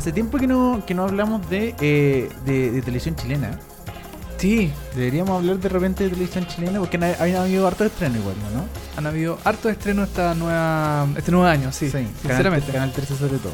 Hace tiempo que no, que no hablamos de, eh, de, de televisión chilena. Sí, Deberíamos hablar de repente de televisión chilena porque han, han habido harto estreno igual, ¿no? han habido hartos estrenos esta nueva, este nuevo año, sí. sinceramente. Canal, 13 sobre todo.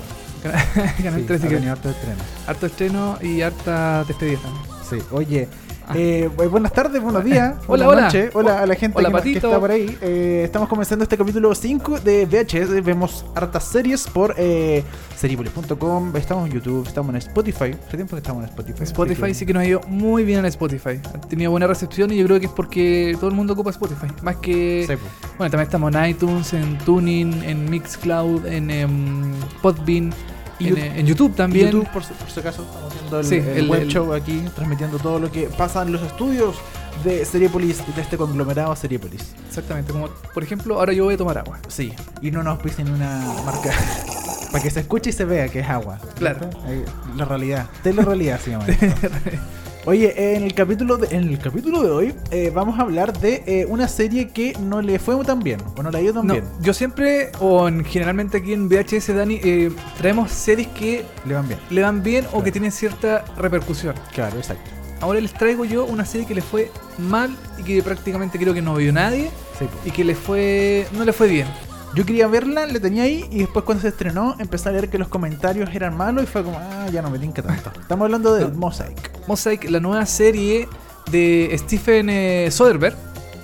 Canal Sí, 13 ha que harto estreno. harto estreno y harta despedida también. Sí, oye. Eh, bu- buenas tardes, buenos días, Hola, buenas hola. noches, hola a la gente Hola, que, nos- que Patito. está por ahí. Eh, estamos comenzando este capítulo 5 de VHS. Vemos hartas series por eh, seriepolis.com. Estamos en YouTube, estamos en Spotify. Hace tiempo que estamos en Spotify. Spotify sí que nos ha ido muy bien en Spotify. Ha tenido buena recepción y yo creo que es porque todo el mundo ocupa Spotify. Más que. Sí, pues. Bueno, también estamos en iTunes, en Tuning, en Mixcloud, en em, Podbean, Y en, Yout- eh, en YouTube también. YouTube, por, su- por si acaso, estamos haciendo el, Sí, el el- web el- show aquí, transmitiendo todo lo que pasa en los estudios de Seriepolis, de este conglomerado Seriepolis. Exactamente, como por ejemplo, ahora yo voy a tomar agua. Sí, y no nos pisen una marca para que se escuche y se vea que es agua. Claro. La realidad, realidad se llama. Oye, en el capítulo de, en el capítulo de hoy eh, vamos a hablar de eh, una serie que no le fue tan bien, o no le ha ido tan No, bien. yo siempre, o en- generalmente aquí en VHS, Dani, eh, traemos series que Le van bien. le van bien o que tienen cierta repercusión. Claro, exacto. Ahora les traigo yo una serie que le fue mal y que prácticamente creo que no vio nadie Sí, y que le fue no le fue bien. Yo quería verla, le tenía ahí y después cuando se estrenó empecé a leer que los comentarios eran malos y fue como, ah, ya no me tinca tanto. Estamos hablando de No. Mosaic. Mosaic, la nueva serie de Stephen eh, Soderbergh,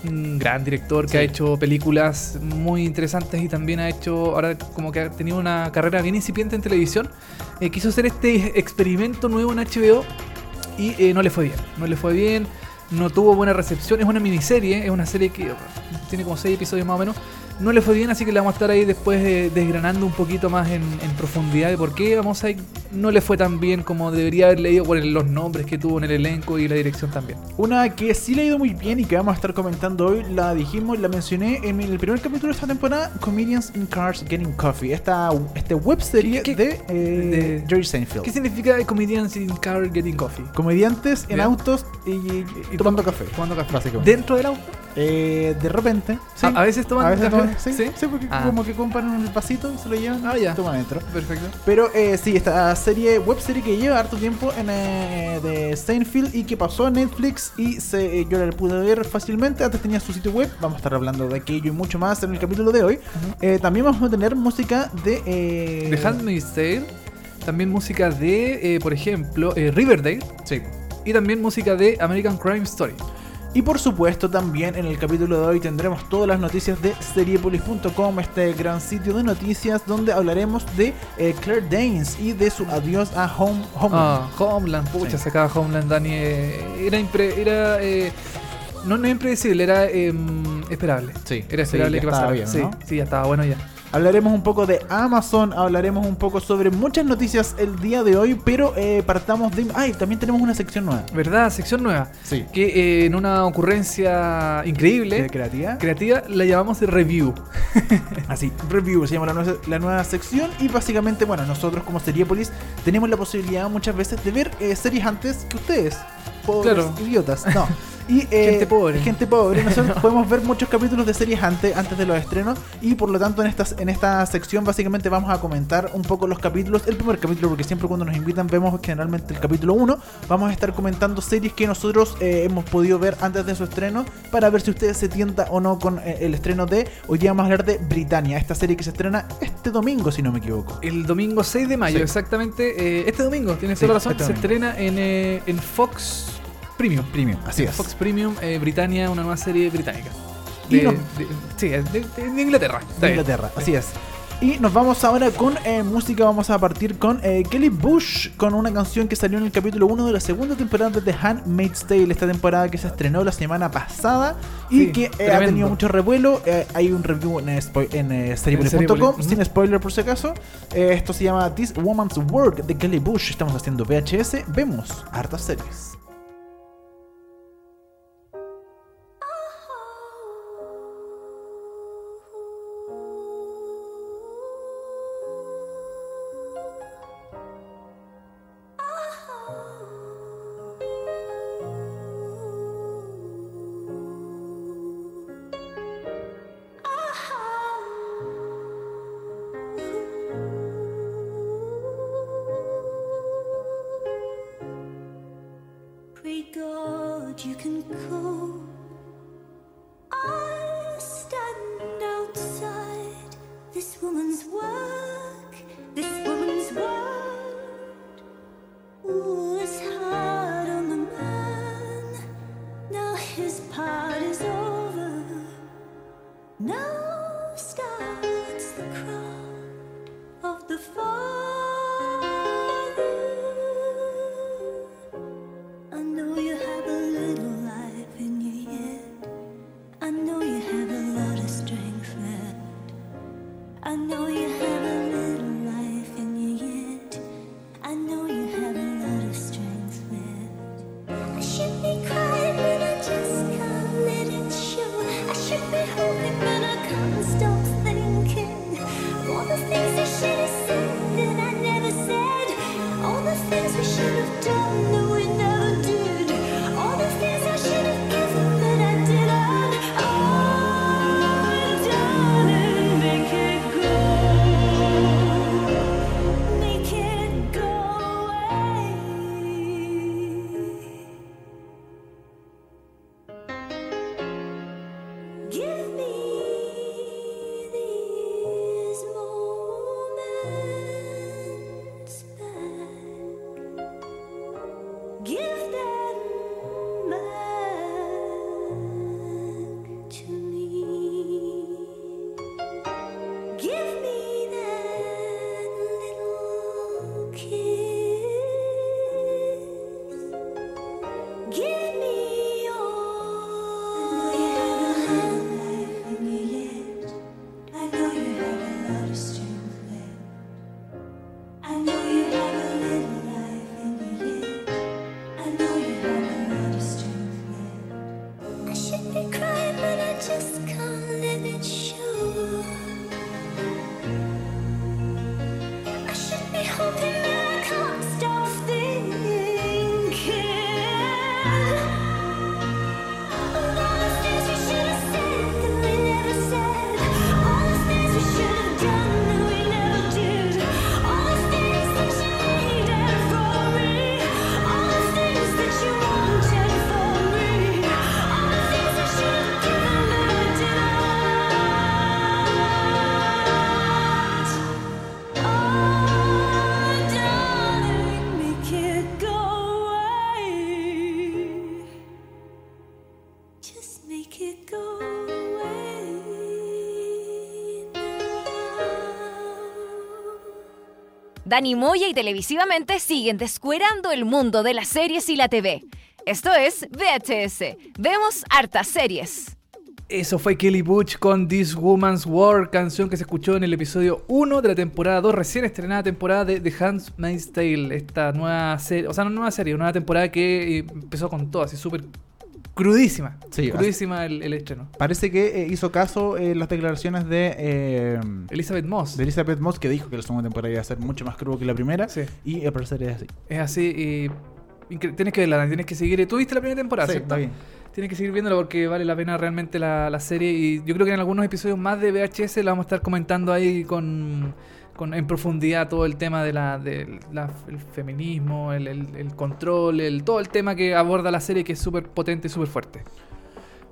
un gran director que Sí. ha hecho películas muy interesantes y también ha hecho, ahora como que ha tenido una carrera bien incipiente en televisión. Eh, quiso hacer este experimento nuevo en HBO y eh, no le fue bien. No le fue bien, no tuvo buena recepción. Es una miniserie, es una serie que tiene como 6 episodios más o menos. No le fue bien, así que le vamos a estar ahí después eh, desgranando un poquito más en, en profundidad de por qué vamos a no le fue tan bien como debería haber leído por el- los nombres que tuvo en el elenco y la dirección también. Una que sí le ha ido muy bien y que vamos a estar comentando hoy, la dijimos, la mencioné en el primer capítulo de esta temporada, Comedians in Cars Getting Coffee, esta, esta web serie ¿Qué- de, eh, de- Jerry Seinfeld. ¿Qué significa Comedians in Car Getting Coffee? Comediantes en autos y, y- y tomando café. Tomando café. Básicamente. ¿Dentro del auto? Eh, de repente, sí. A, a veces toman A veces toman- sí, sí, porque Ah. como que compran el vasito y se lo llevan Ah, ya. toman adentro. Perfecto. Pero eh, sí, esta serie, web serie que lleva harto tiempo en, eh, de Seinfeld y que pasó a Netflix y se, eh, yo la pude ver fácilmente. Antes tenía su sitio web, vamos a estar hablando de aquello y mucho más en el capítulo de hoy. Eh, también vamos a tener música de... Eh, The Handmaid's Tale. También música de, por ejemplo, Riverdale. Sí. Y también música de American Crime Story. Y por supuesto también en el capítulo de hoy tendremos todas las noticias de seriepolis.com, este gran sitio de noticias donde hablaremos de eh, Claire Danes y de su adiós a Home, Homeland. Ah, Homeland, pucha, Sí. sacaba Homeland, Dani. eh, era impre- era eh, no, no impredecible, era em, esperable. Sí, Era sí, esperable que pasara. bien, sí, ¿no? sí, ya estaba bueno ya. Hablaremos un poco de Amazon, hablaremos un poco sobre muchas noticias el día de hoy, pero eh, partamos de... ¡Ay! También tenemos una sección nueva. ¿Verdad? Sección nueva. Sí. Que eh, en una ocurrencia increíble, creativa? creativa, la llamamos de review. Así, review se llama la nueva, la nueva sección y básicamente, bueno, nosotros como Seriepolis tenemos la posibilidad muchas veces de ver eh, series antes que ustedes. Pobres Claro. idiotas. No. Y, eh, Gente pobre. Gente pobre. Nosotros podemos ver muchos capítulos de series antes, antes de los estrenos y por lo tanto en esta, en esta sección básicamente vamos a comentar un poco los capítulos. El primer capítulo, porque siempre cuando nos invitan vemos generalmente el capítulo 1. Vamos a estar comentando series que nosotros eh, hemos podido ver antes de su estreno para ver si ustedes se tienta o no con eh, el estreno de... Hoy día vamos a hablar de Britannia, esta serie que se estrena este domingo si no me equivoco. El domingo 6 de mayo, Sí. exactamente. este domingo, tienes Sí, toda la razón. este se estrena en, en Fox Premium. Premium, así es. Fox Premium, eh, Britannia, una nueva serie británica. Y De- no- de- sí, de, de- Inglaterra. De. Inglaterra, así es. Y nos vamos ahora con eh, música. Vamos a partir con eh, Kelly Bush, con una canción que salió en el capítulo 1 de la segunda temporada de The Handmaid's Tale. Esta temporada que se estrenó la semana pasada y Sí, que eh, ha tenido mucho revuelo. Eh, hay un review en, spo- en eh, sin spoiler por si acaso. Eh, esto se llama This Woman's Work de Kelly Bush. Estamos haciendo VHS. Vemos hartas series. Oh. Dani Moya y televisivamente siguen descuerando el mundo de las series y la TV. Esto es VHS. Vemos hartas series. Eso fue Kelly Butch con This Woman's War, canción que se escuchó en el episodio 1 de la temporada 2, recién estrenada temporada de The Handmaid's Tale. Esta nueva serie, o sea, no nueva serie, una nueva temporada que eh, empezó con todo, así súper crudísima. Sí, crudísima el, el estreno. Parece que eh, hizo caso en las declaraciones de, eh, Elizabeth Moss. de Elizabeth Moss, que dijo que la segunda temporada iba a ser mucho más crudo que la primera. Sí. Y al parecer es así. Es así y. Tienes que verla, tienes que seguir. ¿Tú viste la primera temporada? Sí, cierto? está bien. Tienes que seguir viéndola porque vale la pena realmente la, la serie. Y yo creo que en algunos episodios más de VHS la vamos a estar comentando ahí con, con- en profundidad todo el tema de la, del el feminismo, el, el- el control, el, todo el tema que aborda la serie que es súper potente y súper fuerte.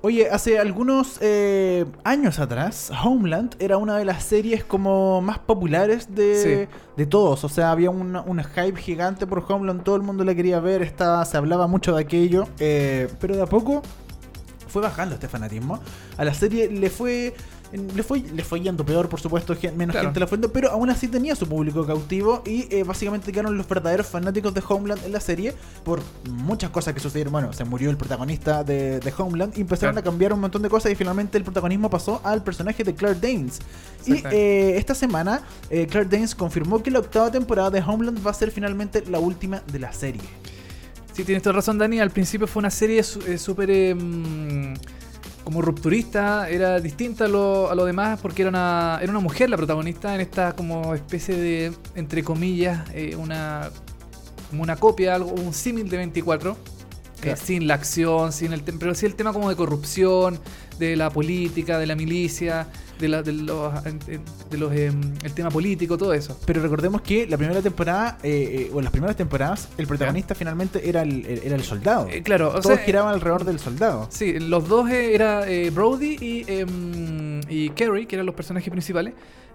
Oye, hace algunos eh, años atrás, Homeland era una de las series como más populares de, Sí. de todos. O sea, había un, un hype gigante por Homeland, todo el mundo la quería ver, estaba, se hablaba mucho de aquello. eh, pero de a poco fue bajando este fanatismo. A la serie le fue le fue, le fue yendo peor, por supuesto, menos Claro. gente la fue pero aún así tenía su público cautivo y eh, básicamente quedaron los verdaderos fanáticos de Homeland en la serie por muchas cosas que sucedieron. Bueno, se murió el protagonista de, de Homeland y empezaron Claro. a cambiar un montón de cosas y finalmente el protagonismo pasó al personaje de Claire Danes. Y eh, esta semana eh, Claire Danes confirmó que la octava temporada de Homeland va a ser finalmente la última de la serie. Sí, tienes toda razón, Dani. Al principio fue una serie su- eh, súper mm, como rupturista, era distinta a lo, a lo demás porque era una, era una mujer la protagonista en esta como especie de, entre comillas, eh, una como una copia, algo, un símil de 24. eh, sin la acción, sin el pero sí el tema como de corrupción, de la política, de la milicia, de, la- de los, eh, de los em, el tema político, todo eso. Pero recordemos que la primera temporada, eh, eh, o en las primeras temporadas, el protagonista finalmente era el, era el soldado. Eh, claro, o Todos sea, giraban alrededor del soldado. Sí, los dos eh, era eh, Brody y, em, y Carrie, que eran los personajes principales.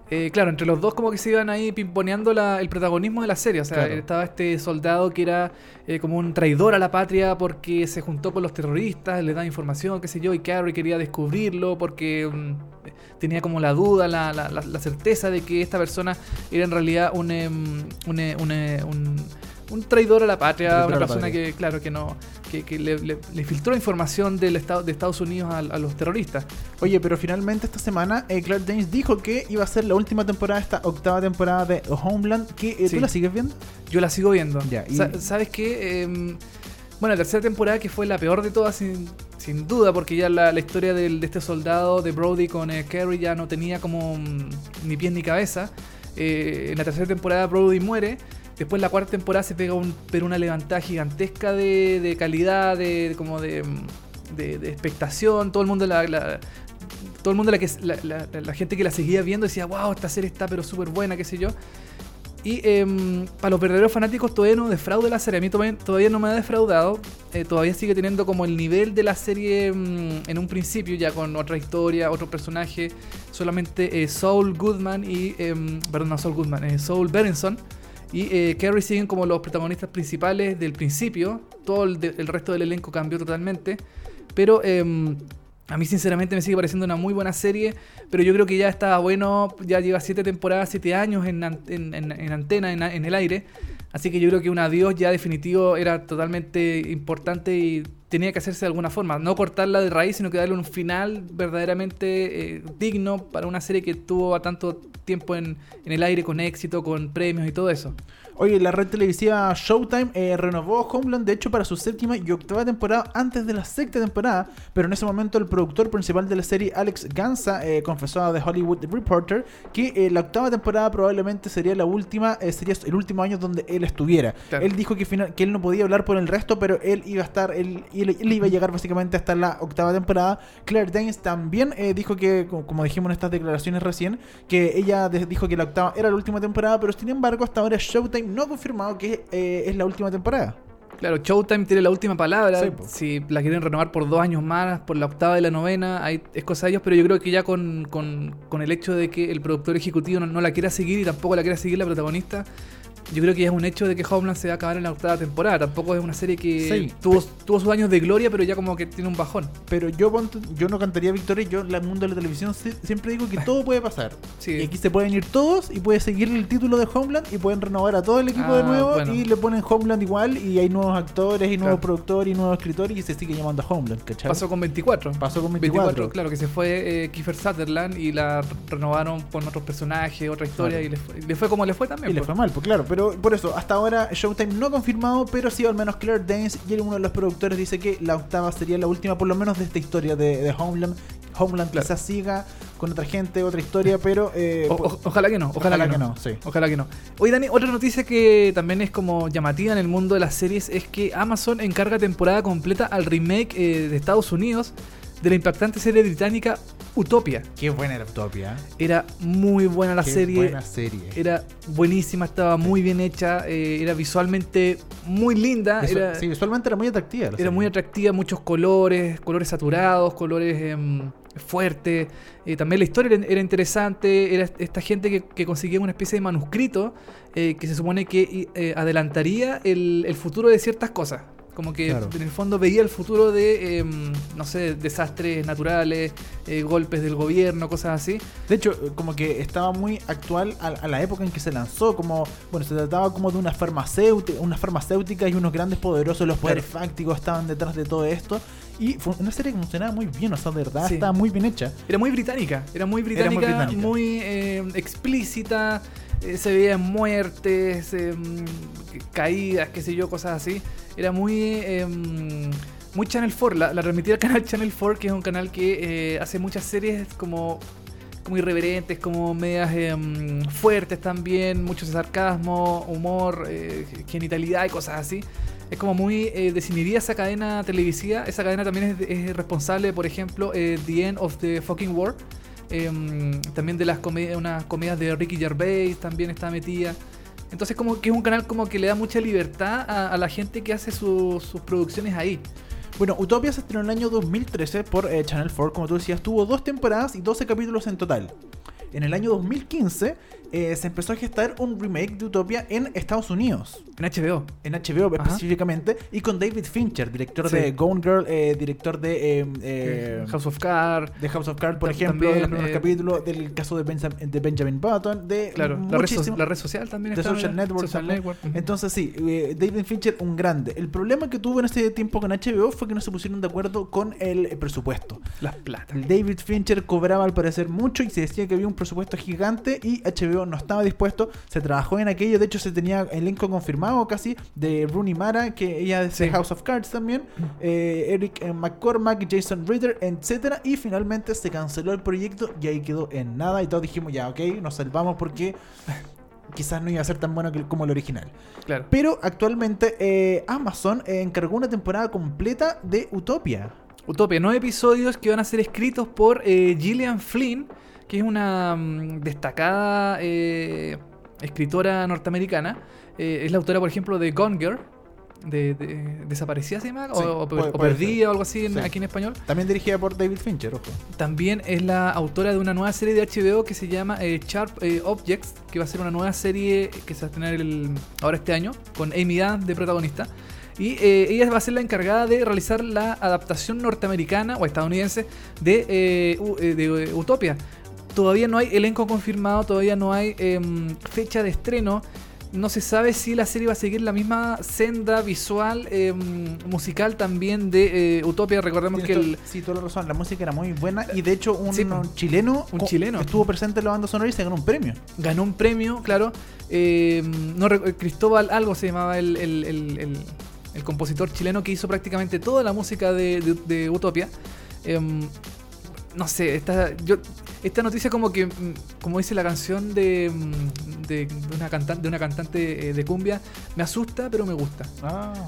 Eh, claro, entre los dos como que se iban ahí pimponeando la- el protagonismo de la serie. O sea, Claro. estaba este soldado que era eh, como un traidor a la patria porque se juntó con los terroristas, le da información, qué sé yo, y Carrie quería descubrirlo porque mm, tenía como la duda, la, la- la- la certeza de que esta persona era en realidad un, em, un, eh, un, eh, un- un traidor a la patria, una persona patria. que, claro, que no que, que le, le- le filtró información del estado, de Estados Unidos a, a los terroristas. Oye, pero finalmente esta semana eh, Claire Danes dijo que iba a ser la última temporada, esta octava temporada de Homeland. Que, eh, Sí. ¿Tú la sigues viendo? Yo la sigo viendo. Ya, y- Sa- ¿Sabes qué? Em, bueno, la tercera temporada que fue la peor de todas, sin, sin duda, porque ya la, la historia del- de este soldado de Brody con eh, Carrie ya no tenía como mm, ni pies ni cabeza. Eh, en la tercera temporada Brody muere. Después la cuarta temporada se pega un, pero una levantada gigantesca de, calidad, de, como de, expectación. Todo el mundo la, todo el mundo la, que, la, la- gente que la seguía viendo decía, wow, esta serie está pero súper buena, qué sé yo. Y em, para los verdaderos fanáticos todavía no defrauda la serie. A mí todavía, no me ha defraudado. Eh, todavía sigue teniendo como el nivel de la serie mm, en un principio, ya con otra historia, otro personaje. Solamente eh, Saul Goodman y... em, perdón, no Saul Goodman, eh, Saul Berenson. Y eh, Carrie siguen como los protagonistas principales del principio. Todo el, resto del elenco cambió totalmente. Pero em, a mí sinceramente me sigue pareciendo una muy buena serie. Pero yo creo que ya estaba bueno. Ya lleva siete temporadas, siete años en, en- en- en antena, en, en el aire. Así que yo creo que un adiós ya definitivo era totalmente importante y tenía que hacerse de alguna forma. No cortarla de raíz, sino que darle un final verdaderamente eh, digno para una serie que tuvo a tanto tiempo en, en el aire con éxito, con premios y todo eso. Oye, la red televisiva Showtime eh, renovó Homeland, de hecho, para su séptima y octava temporada antes de la sexta temporada, pero en ese momento el productor principal de la serie, Alex Gansa, eh, confesó a The Hollywood Reporter que eh, la octava temporada probablemente sería la última, sería el último año donde él estuviera. Claro. Él dijo que, final, que él no podía hablar por el resto, pero él iba a estar, él, él- él iba a llegar básicamente hasta la octava temporada. Claire Danes también dijo que, co- como dijimos en estas declaraciones recién, que ella dijo que la octava era la última temporada, pero sin embargo hasta ahora Showtime no ha confirmado que eh, es la última temporada. Claro, Showtime tiene la última palabra. Sí, si la quieren renovar por dos años más, por la octava y la novena, hay, es cosa de ellos, pero yo creo que ya con, con- con el hecho de que el productor ejecutivo no, no la quiera seguir y tampoco la quiera seguir la protagonista, yo creo que ya es un hecho de que Homeland se va a acabar en la octava temporada. Tampoco es una serie que Sí. tuvo, tuvo sus años de gloria, pero ya como que tiene un bajón. Pero yo yo no cantaría victoria, yo en el mundo de la televisión si- siempre digo que todo puede pasar. Sí. Y aquí se pueden ir todos y puede seguir el título de Homeland y pueden renovar a todo el equipo Ah, de nuevo bueno. y le ponen Homeland igual y hay nuevos actores y nuevos Claro. productores y nuevos escritores y se sigue llamando Homeland, ¿cachai? Pasó con 24. Pasó con 24. claro, que se fue eh, Kiefer Sutherland y la renovaron con otros personajes, otra historia, Claro. y le fue, le fue como le fue también. Y le pues. fue mal, pues claro, pero por eso, hasta ahora Showtime no ha confirmado, pero sí al menos Claire Danes y uno de los productores dice que la octava sería la última, por lo menos de esta historia de, de Homeland. Homeland Claro. quizás siga con otra gente, otra historia, pero... eh, O- o- ojalá que no, ojalá, Ojalá que, que no. no, sí. Ojalá que no. Oye, Dani, otra noticia que también es como llamativa en el mundo de las series es que Amazon encarga temporada completa al remake eh, de Estados Unidos de la impactante serie británica Utopia. Qué buena era Utopia. Era muy buena la Qué serie. buena serie. Era buenísima, estaba muy bien hecha, eh, era visualmente muy linda, era, sí, visualmente era muy atractiva. era serie. muy atractiva, muchos colores, colores saturados, colores em, fuertes. Eh, también la historia era, era interesante, era esta gente que, que conseguía una especie de manuscrito eh, que se supone que adelantaría el, el futuro de ciertas cosas. Como que Claro. en el fondo veía el futuro de, em, no sé, desastres naturales, eh, golpes del gobierno, cosas así. De hecho, eh, como que estaba muy actual a, a la época en que se lanzó, como, bueno, se trataba como de una farmacéutica, unas farmacéuticas y unos grandes poderosos, los poderes fácticos estaban detrás de todo esto. Y fue una serie que funcionaba muy bien, o sea, de verdad Sí. estaba muy bien hecha. Era muy británica, era muy Era muy británica, muy, británica. eh, explícita, eh, se veían muertes, em, caídas, qué sé yo, cosas así. Era muy... em, muy Channel 4, la, la canal Channel 4, que es un canal que eh, hace muchas series como, como irreverentes, como medias em, fuertes también, mucho sarcasmo, humor, eh, genitalidad y cosas así. Es como muy eh, esa cadena televisiva. Esa cadena también es, es responsable, por ejemplo, eh, The End of the Fucking World. Em, también de las comedias, unas comedias de Ricky Gervais también está metida. Entonces como que es un canal como que le da mucha libertad a, la gente que hace su- sus producciones ahí. Bueno, Utopia se estrenó en el año 2013 por eh, Channel 4, como tú decías, tuvo dos temporadas y 12 capítulos en total. En el año 2015 eh, se empezó a gestar un remake de Utopia en Estados Unidos. En HBO. En HBO Ajá. específicamente, y con David Fincher, director Sí. de Gone Girl, eh, director de eh, House of Cards. de House of Cards, por ejemplo, de los también, primeros eh, capítulos, del caso de, Benjam- de Benjamin Button, de Claro, la red, so- muchísimo- la red social también de está. Social Network. Social también. Network, ujú. Entonces sí, David Fincher un grande. El problema que tuvo en ese tiempo con HBO fue que no se pusieron de acuerdo con el presupuesto. Las platas. El David Fincher cobraba al parecer mucho y se decía que había un presupuesto gigante y HBO no estaba dispuesto. Se trabajó en aquello, de hecho se tenía elenco confirmado casi de Rooney Mara, que ella es de Sí. House of Cards también, eh, Eric eh, McCormack, Jason Ritter, etcétera Y finalmente se canceló el proyecto y ahí quedó en nada y todos dijimos ya, ok, nos salvamos porque quizás no iba a ser tan bueno como el original. Claro. Pero actualmente eh, Amazon eh, encargó una temporada completa de Utopia. Utopia, nueve episodios que van a ser escritos por eh, Gillian Flynn, que es una mm, destacada eh, escritora norteamericana. Eh, es la autora, por ejemplo, de Gone Girl, de, de- ¿Desaparecida se llama? Sí, o, o- puede- o puede Perdida ser. o algo así en- Sí. aquí en español. También dirigida por David Fincher, ojo. También es la autora de una nueva serie de HBO que se llama eh, Sharp Objects, que va a ser una nueva serie que se va a estrenar el- ahora este año, con Amy Adams de protagonista. Y eh, ella va a ser la encargada de realizar la adaptación norteamericana o estadounidense de, eh, de Utopia. Todavía no hay elenco confirmado, todavía no hay em, fecha de estreno. No se sabe si la serie va a seguir la misma senda visual, em, musical también de eh, Utopia. Recordemos que el, Sí, toda la razón. La música era muy buena y de hecho un, Sí, po. un chileno, Un chileno. estuvo presente en la banda sonora y se ganó un premio. ganó un premio, claro. Eh, no rec- Cristóbal algo se llamaba el, el- el- el- el compositor chileno que hizo prácticamente toda la música de, de- de Utopia. No sé, esta, yo, esta noticia como que, mm, como dice la canción de, mm, de, una, cantante, de una cantante eh, de cumbia, me asusta pero me gusta.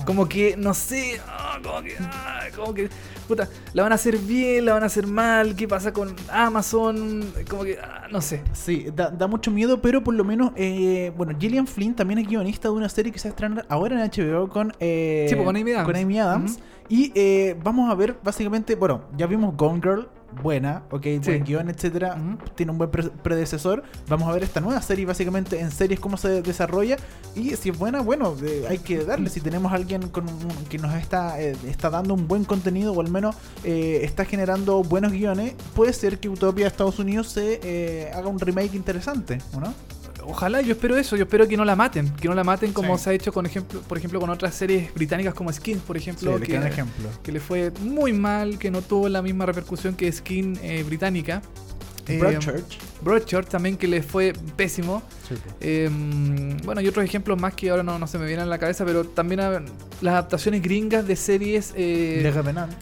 Como que, no sé, ah, como que, ah, como que, puta, la van a hacer bien, la van a hacer mal, ¿qué pasa con Amazon? Como que, ah, no sé. Sí, da, da mucho miedo, pero por lo menos, eh, bueno, Gillian Flynn también es guionista de una serie que se va a estrenar ahora en HBO con, eh, Sí, pues, con Amy Adams. con Amy Adams. Y eh, vamos a ver, básicamente, bueno, ya vimos Gone Girl, buena, ok, buen guion, etcétera, tiene un buen pre- predecesor. Vamos a ver esta nueva serie, básicamente en series, cómo se desarrolla. Y si es buena, bueno, eh, hay que darle. Si tenemos a alguien con un- que nos está, eh, está dando un buen contenido, o al menos eh, está generando buenos guiones, puede ser que Utopia Estados Unidos se eh, haga un remake interesante, ¿o no? Ojalá, yo espero eso, yo espero que no la maten, que no la maten como Sí. se ha hecho con ejemplo, por ejemplo con otras series británicas como Skin, por ejemplo, Sí, que, ejemplo. que le fue muy mal, que no tuvo la misma repercusión que Skin eh, británica. Eh, Broadchurch. Broadchurch también que le fue pésimo. Sí. Eh, bueno, y otros ejemplos más que ahora no, no se me vienen a la cabeza, pero también las adaptaciones gringas de series. eh, Le Revenant.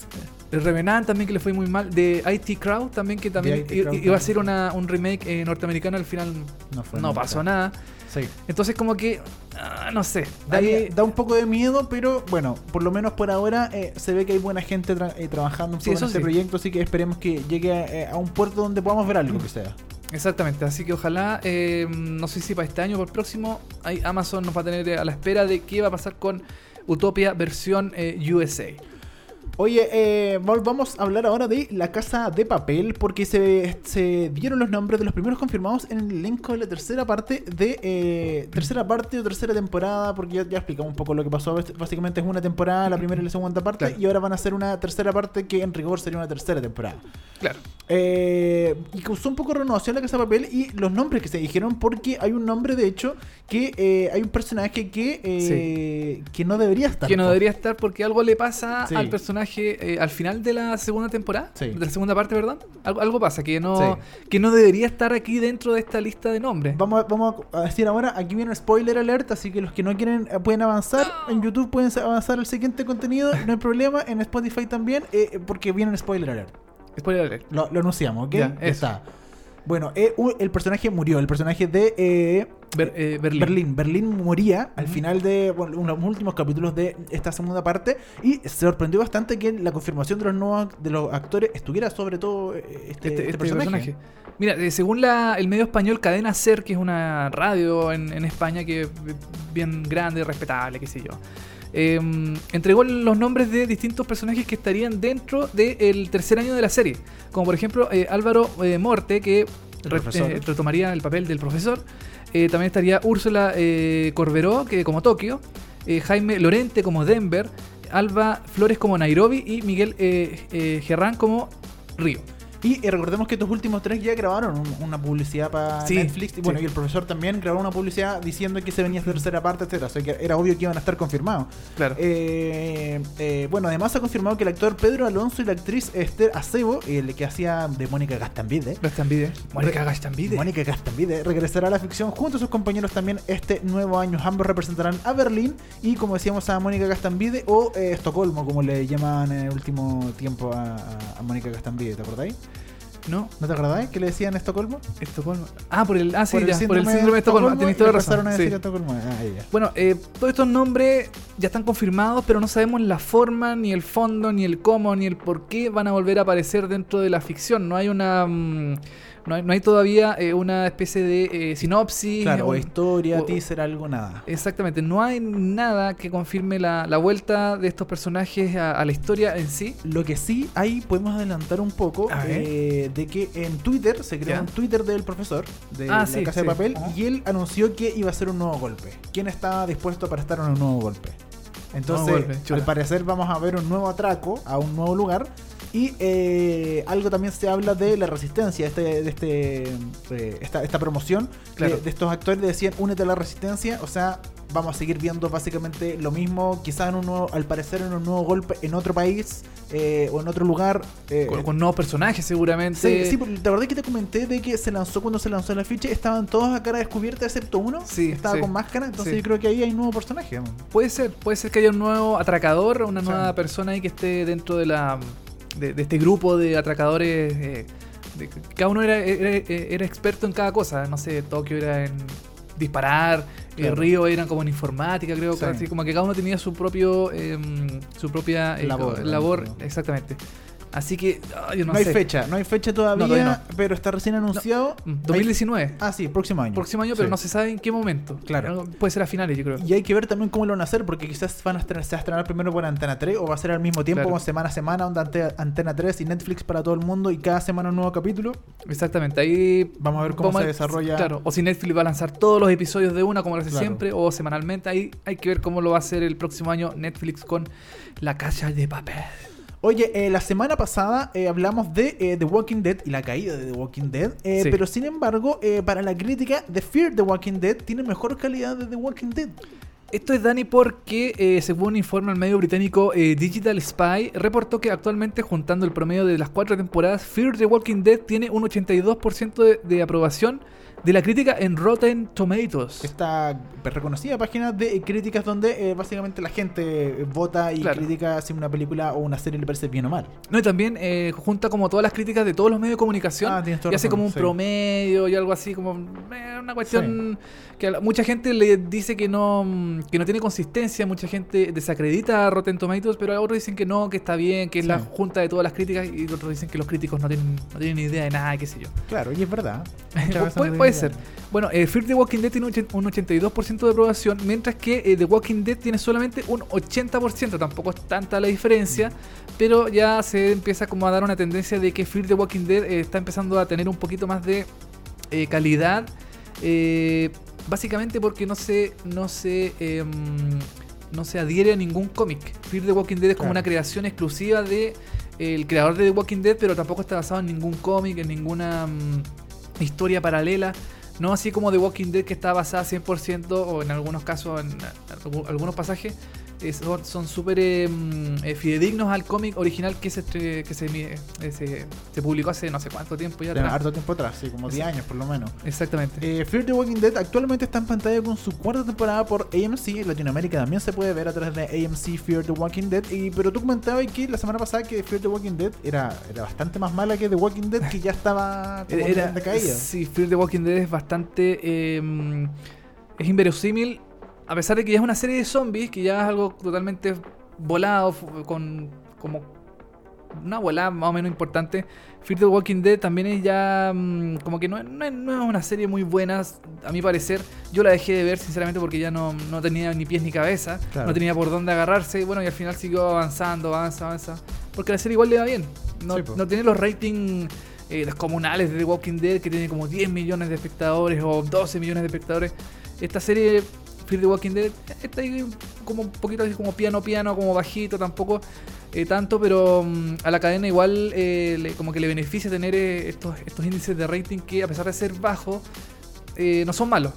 El Revenant también que le fue muy mal. De IT Crowd también que también Crowd iba a ser una, un remake eh, norteamericano. Al final No fue no nunca. pasó nada. Sí. Entonces como que, ah, no sé. Da, Ahí- da un poco de miedo, pero bueno, por lo menos por ahora eh, se ve que hay buena gente tra- eh, trabajando un Sí, poco en este sí. proyecto, así que esperemos que llegue a un puerto donde podamos ver algo que sea. Exactamente, así que ojalá, eh, no sé si para este año o para el próximo, ahí Amazon nos va a tener a la espera de qué va a pasar con Utopia versión USA. Oye, eh, vamos a hablar ahora de La Casa de Papel, porque se, se dieron los nombres de los primeros confirmados en el elenco de la tercera parte de eh, tercera parte o tercera temporada, porque ya, ya explicamos un poco lo que pasó. Básicamente es una temporada, la primera y la segunda parte, Claro. y ahora van a hacer una tercera parte que en rigor sería una tercera temporada. Claro. Eh, y causó un poco de renovación la Casa de Papel y los nombres que se dijeron, porque hay un nombre, de hecho, que eh, hay un personaje que, eh, que no debería estar. Que no debería estar porque algo le pasa Sí. al personaje eh, al final de la segunda temporada. Sí. De la segunda parte, ¿verdad? Algo, algo pasa que no, Sí. que no debería estar aquí dentro de esta lista de nombres. Vamos, a- vamos a decir ahora, aquí viene el spoiler alert, así que los que no quieren eh, pueden avanzar. En YouTube pueden avanzar al siguiente contenido, no hay problema. En Spotify también, eh, porque viene el spoiler alert. Spoiler alert. Lo, lo anunciamos, ¿ok? Ya, Ya eso. está. Bueno, eh, u- el personaje murió, el personaje de eh, Ber- eh, Berlín. Berlín. Berlín moría al final de bueno, unos últimos capítulos de esta segunda parte y se sorprendió bastante que la confirmación de los nuevos de los actores estuviera sobre todo eh, este, Este, este este personaje. personaje. Mira, eh, según la- el medio español Cadena Ser, que es una radio en, en España que es bien grande, respetable, qué sé yo, eh, entregó los nombres de distintos personajes que estarían dentro del tercer año de la serie. Como por ejemplo eh, Álvaro eh, Morte, que El re- profesor. eh, retomaría el papel del profesor. También estaría Úrsula Corberó, que como Tokio. Jaime Lorente como Denver. Alba Flores como Nairobi. Y Miguel Gerrán como Río. Y recordemos que estos últimos tres ya grabaron un- una publicidad para Sí, Netflix. Y bueno, sí. y el profesor también grabó una publicidad diciendo que se venía esta tercera parte, etcétera. O sea que era obvio que iban a estar confirmados. Claro. Eh, eh, bueno, además se ha confirmado que el actor Pedro Alonso y la actriz Esther Acebo, el que hacía de Mónica Gastambide, Gastambide. Mónica Gastambide. Mónica Gastambide regresará a la ficción junto a sus compañeros también este nuevo año. Ambos representarán a Berlín y, como decíamos, a Mónica Gastambide o eh, Estocolmo, como le llaman en el último tiempo a, a- a Mónica Gastambide. ¿Te acordáis? No, ¿No te acordáis que le decían Estocolmo? Estocolmo. Ah, por el, ah, sí, Por ya, por el síndrome de Estocolmo. Tenéis y toda la razón. a sí. decir Estocolmo. Ah, ya. Bueno, eh, todos estos nombres ya están confirmados, pero no sabemos la forma, ni el fondo, ni el cómo, ni el por qué van a volver a aparecer dentro de la ficción. No hay una. mm, no, hay, no hay todavía eh, una especie de eh, sinopsis. Claro, o historia, o- teaser, algo, nada. Exactamente, no hay nada que confirme la, la vuelta de estos personajes a, a la historia en sí. Lo que sí, ahí podemos adelantar un poco eh, de que en Twitter se creó Ya. un Twitter del profesor de Ah, la sí, Casa de. Papel Ajá. y él anunció que iba a hacer un nuevo golpe. ¿Quién estaba dispuesto para estar en un nuevo golpe? Entonces, golpe, al parecer vamos a ver un nuevo atraco a un nuevo lugar y eh, algo también se habla de la resistencia, este, de este, eh, esta, esta promoción Claro. de, de estos actores decían únete a la resistencia, o sea, vamos a seguir viendo básicamente lo mismo, quizás en un nuevo, al parecer en un nuevo golpe en otro país eh, o en otro lugar. eh, Con, con nuevos personajes, seguramente. Sí, sí, porque te acordás que te comenté de que se lanzó cuando se lanzó el afiche, estaban todos a cara descubierta excepto uno, Sí, estaba sí. con máscara, entonces Sí. yo creo que ahí hay un nuevo personaje. Puede ser, puede ser que haya un nuevo atracador, una nueva persona ahí que esté dentro de la de, de este grupo de atracadores. eh, de- cada uno era, era, era experto en cada cosa. No sé, Tokio era en disparar, eh, Claro. Río eran como en informática, creo, Sí. como que cada uno tenía su propio em, su propia eh, Labor, labor, exactamente. Así que yo no, No, hay fecha, no hay fecha todavía, todavía pero está recién anunciado. Mm, Hay- 2019. ah, sí, próximo año. próximo año, pero Sí. no se sabe en qué momento. Claro. Puede ser a finales, yo creo. Y hay que ver también cómo lo van a hacer, porque quizás van a estrenar, se va a estrenar primero por Antena 3 o va a ser al mismo tiempo, Claro. como semana a semana, onda ante- Antena 3 y Netflix para todo el mundo y cada semana un nuevo capítulo. Exactamente, ahí Vamos a ver cómo se a- desarrolla. Claro, o si Netflix va a lanzar todos los episodios de una, como lo hace Claro. siempre, o semanalmente. Ahí hay que ver cómo lo va a hacer el próximo año Netflix con La Casa de Papel. Oye, eh, la semana pasada eh, hablamos de eh, The Walking Dead y la caída de The Walking Dead, eh, Sí. pero sin embargo, eh, para la crítica, The Fear The Walking Dead tiene mejor calidad de The Walking Dead. Esto es Dani porque, eh, según informa el medio británico eh, Digital Spy, reportó que actualmente, juntando el promedio de las cuatro temporadas, Fear the Walking Dead tiene un 82% de, de aprobación de la crítica en Rotten Tomatoes. Esta reconocida página de críticas donde eh, básicamente la gente eh, vota y Claro. critica si una película o una serie le parece bien o mal. No, y también eh, junta como todas las críticas de todos los medios de comunicación Ah, y hace razón, como un sí. promedio y algo así, como eh, una cuestión que a la- mucha gente le dice que no, mm, que no tiene consistencia. Mucha gente desacredita a Rotten Tomatoes, pero otros dicen que no, que está bien, que es Sí. la junta de todas las críticas, y otros dicen que los críticos no tienen, no tienen idea de nada, qué sé yo. Claro, y es verdad. Puede, ser. Bueno, eh, Fear the Walking Dead tiene un och- un 82% de aprobación, mientras que eh, The Walking Dead tiene solamente un 80%. Tampoco es tanta la diferencia, pero ya se empieza como a dar una tendencia de que Fear the Walking Dead eh, está empezando a tener un poquito más de eh, calidad. eh, básicamente porque no se, no se, em, no se adhiere a ningún cómic. Fear the Walking Dead es como Claro. una creación exclusiva de el creador de The Walking Dead, pero tampoco está basado en ningún cómic, en ninguna mm, historia paralela. No así como The Walking Dead que está basada 100% o en algunos casos, en, algu- algunos pasajes, son súper eh, mm, eh, fidedignos al cómic original que, se, que se, eh, se, se publicó hace no sé cuánto tiempo ya atrás. harto tiempo atrás, sí, como 10 años por lo menos. Exactamente. Eh, Fear the Walking Dead actualmente está en pantalla con su cuarta temporada por AMC. En Latinoamérica también se puede ver a través de AMC Fear the Walking Dead. Y, pero tú comentabas que la semana pasada que Fear the Walking Dead era, era bastante más mala que The Walking Dead, que ya estaba como Era, en decaída. sí, Fear the Walking Dead es bastante. eh, es inverosímil. A pesar de que ya es una serie de zombies, que ya es algo totalmente volado, con como una volada más o menos importante. Fear the Walking Dead también es ya mm, como que no, no es, no es una serie muy buena, a mi parecer. Yo la dejé de ver sinceramente porque ya no, no tenía ni pies ni cabeza, Claro. no tenía por dónde agarrarse. Y bueno, y al final siguió avanzando, avanza, avanza. Porque la serie igual le va bien. No, Sí, no tiene los ratings eh, descomunales de The Walking Dead que tiene como 10 millones de espectadores o 12 millones de espectadores. Esta serie, Fear the Walking Dead, está ahí como un poquito así como piano piano, como bajito, tampoco eh, tanto, pero mm, a la cadena igual eh, le- como que le beneficia tener eh, estos, estos índices de rating que a pesar de ser bajos, eh, no son malos.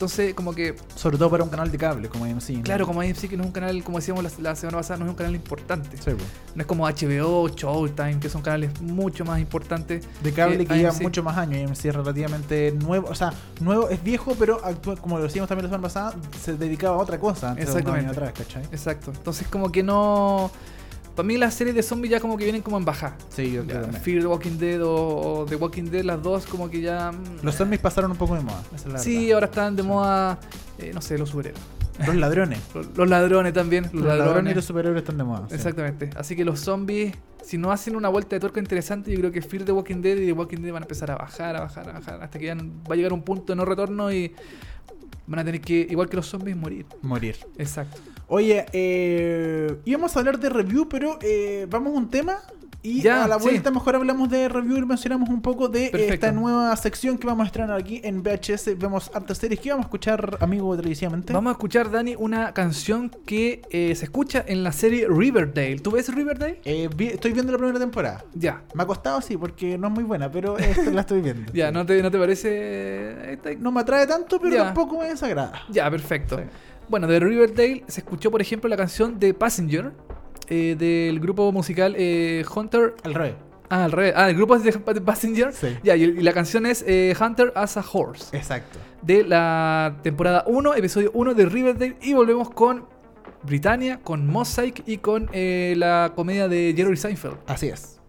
Entonces, como que, Sobre todo para un canal de cable como AMC. ¿no? claro, como AMC que no es un canal, como decíamos la, la semana pasada, no es un canal importante. Sí, po. No es como HBO, Showtime, que son canales mucho más importantes. De cable que lleva AMC. mucho más años. AMC es relativamente nuevo. O sea, nuevo es viejo, pero actúa- como lo decíamos también la semana pasada, se dedicaba a otra cosa antes de unos Exactamente. atrás, ¿cachai? Exacto. Entonces, como que no. Para mí, las series de zombies ya como que vienen como en baja. Sí, yo Ya, creo también. Fear the Walking Dead o, o The Walking Dead, las dos, como que ya. mm, Los zombies pasaron un poco de moda. esa es la Sí, verdad. ahora están de moda, eh, no sé, los superhéroes. Los ladrones. Los, los ladrones también. Los, Los ladrones, ladrones. y los superhéroes están de moda. sí. Exactamente. Así que los zombies, si no hacen una vuelta de tuerca interesante, yo creo que Fear the Walking Dead y The Walking Dead van a empezar a bajar, a bajar, a bajar, hasta que ya va a llegar un punto de no retorno y van a tener que, igual que los zombies, morir. Morir. Exacto. Oye, eh, íbamos a hablar de review, pero eh, vamos a un tema. Y Ya, a la sí. vuelta mejor hablamos de review y mencionamos un poco de Perfecto. esta nueva sección que vamos a estrenar aquí en VHS. Vemos hartas series. ¿Qué vamos a escuchar, amigo, televisivamente? Vamos a escuchar, Dani, una canción que eh, se escucha en la serie Riverdale. ¿Tú ves Riverdale? Eh, vi- estoy viendo la primera temporada. Ya. Me ha costado, sí, porque no es muy buena, pero esta la estoy viendo. Ya. ¿no te, no te parece? No me atrae tanto, pero Ya. tampoco me desagrada. Ya, perfecto. Sí. Bueno, de Riverdale se escuchó, por ejemplo, la canción de Passenger eh, del grupo musical eh, Hunter. Al revés. Ah, al revés. Ah, el grupo es de, Passenger. Sí. Ya, y, y la canción es eh, Hunter as a Horse. Exacto. De la temporada 1, episodio 1 de Riverdale. Y volvemos con Britannia, con Mosaic y con eh, la comedia de Jerry Seinfeld. Así es.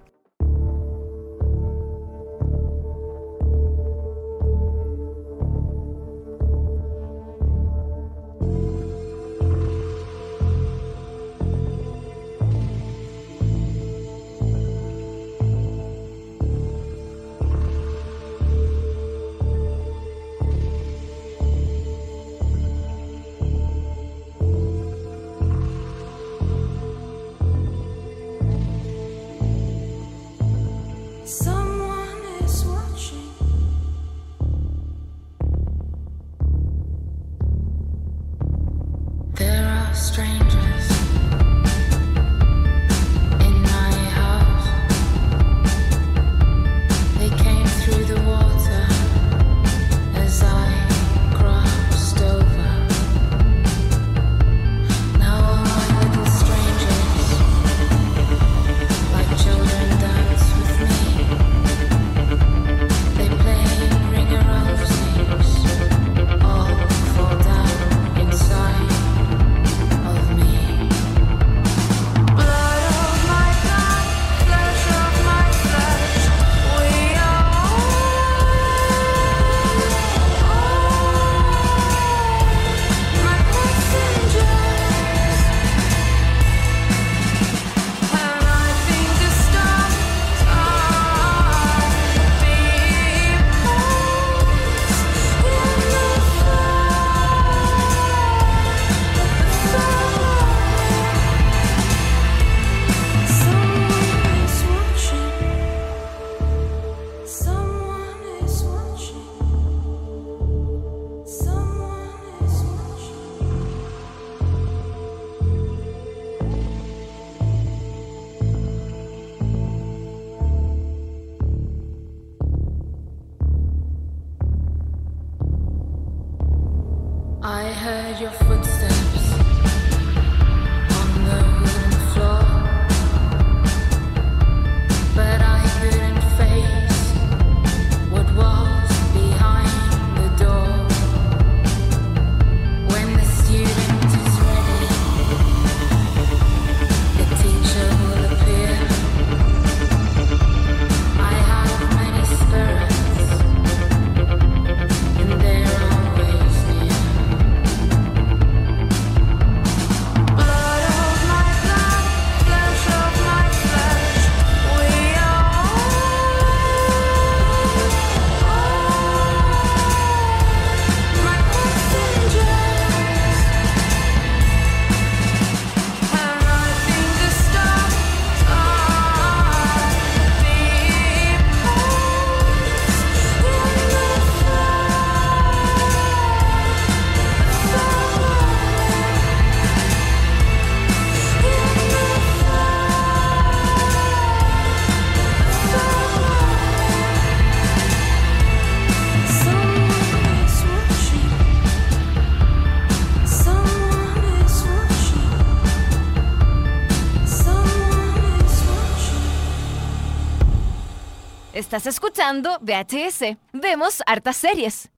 Estás escuchando VHS. Vemos hartas series.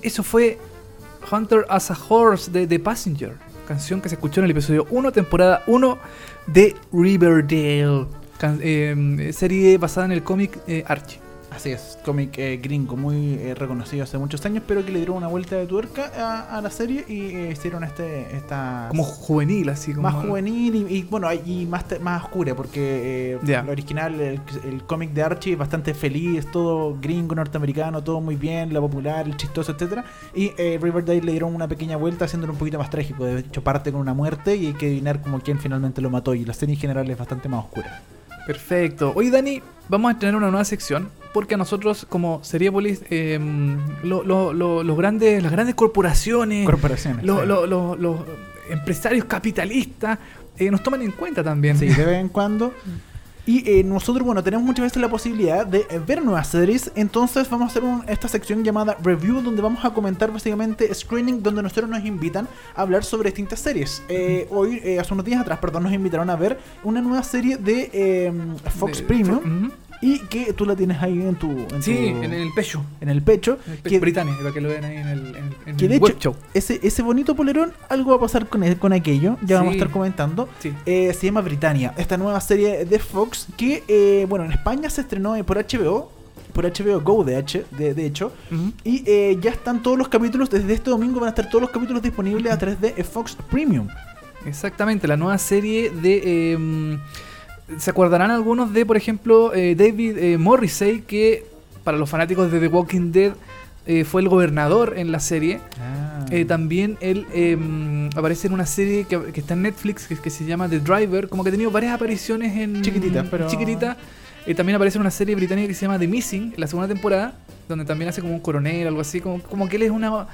Eso fue Hunter as a Horse de The Passenger, canción que se escuchó en el episodio 1, temporada 1 de Riverdale, eh, serie basada en el cómic eh, Archie. Así es, cómic eh, gringo muy eh, reconocido hace muchos años, pero que le dieron una vuelta de tuerca a, a la serie y eh, hicieron este esta Como juvenil, así como. más juvenil y, y, bueno y más más oscura porque el original el, el cómic de Archie es bastante feliz todo gringo norteamericano todo muy bien la popular el chistoso etcétera y eh, Riverdale le dieron una pequeña vuelta haciéndolo un poquito más trágico de hecho parte con una muerte y hay que adivinar como quién finalmente lo mató y la serie en general es bastante más oscura Perfecto. Hoy, Dani, vamos a tener una nueva sección porque a nosotros, como Seriepolis, eh, lo- lo- lo- los grandes, las grandes corporaciones, sí. los empresarios capitalistas eh, nos toman en cuenta también. Sí, de vez en cuando. Y eh, nosotros, bueno, tenemos muchas veces la posibilidad de eh, ver nuevas series. Entonces vamos a hacer un- esta sección llamada Review, donde vamos a comentar básicamente screening, donde nosotros nos invitan a hablar sobre distintas series. Eh, hoy, eh, hace unos días atrás, perdón, nos invitaron a ver una nueva serie de Fox De- Premium. Y que tú la tienes ahí en tu... En Sí, tu- en el pecho. en el pecho. En el pecho que- Britannia, para que lo vean ahí en el, en, en que el de web hecho, show. ese, ese bonito polerón, algo va a pasar con, el- con aquello. Ya vamos a estar comentando. Sí. Eh, se llama Britannia, esta nueva serie de Fox que, eh, bueno, en España se estrenó eh, por HBO, por HBO Go de, H, de, de hecho, y eh, ya están todos los capítulos, desde este domingo van a estar todos los capítulos disponibles a través de Fox Premium. Exactamente, la nueva serie de... eh, ¿Se acordarán algunos de, por ejemplo, eh, David eh, Morrissey, que para los fanáticos de The Walking Dead eh, fue el gobernador en la serie? Eh, también él eh, aparece en una serie que, que está en Netflix que, que se llama The Driver, como que ha tenido varias apariciones en... Chiquititas, pero- Chiquititas. Eh, también aparece en una serie británica que se llama The Missing, en la segunda temporada, donde también hace como un coronel, algo así, como, como que él es una...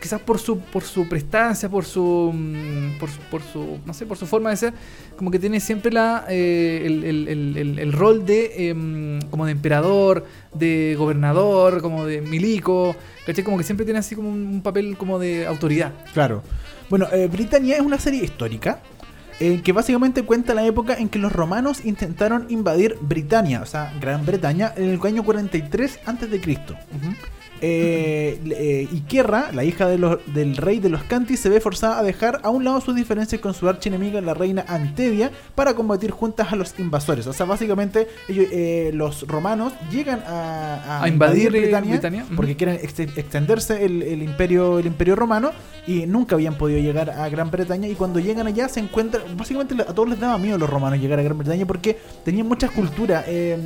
Quizás por su, por su prestancia, por su, mm, por, su- por su, no sé, por su forma de ser, como que tiene siempre la, eh, el, el- el- el- el rol de, em, como de emperador, de gobernador, como de milico, ¿cachai? Como que siempre tiene así como un, un papel como de autoridad. Claro. Bueno, eh, Britannia es una serie histórica eh, que básicamente cuenta la época en que los romanos intentaron invadir Britania, o sea, Gran Bretaña, en el año 43 a.C. Eh, eh, Iquerra, la hija de los- del rey de los Cantis, se ve forzada a dejar a un lado sus diferencias con su archienemiga, la reina Antedia, para combatir juntas a los invasores. O sea, básicamente ellos, eh, los romanos llegan a, A invadir, eh, Britania, porque quieren ex- extenderse el, el imperio, el imperio romano y nunca habían podido llegar a Gran Bretaña. Y cuando llegan allá se encuentran, básicamente a todos les daba miedo a los romanos llegar a Gran Bretaña porque tenían muchas culturas. eh,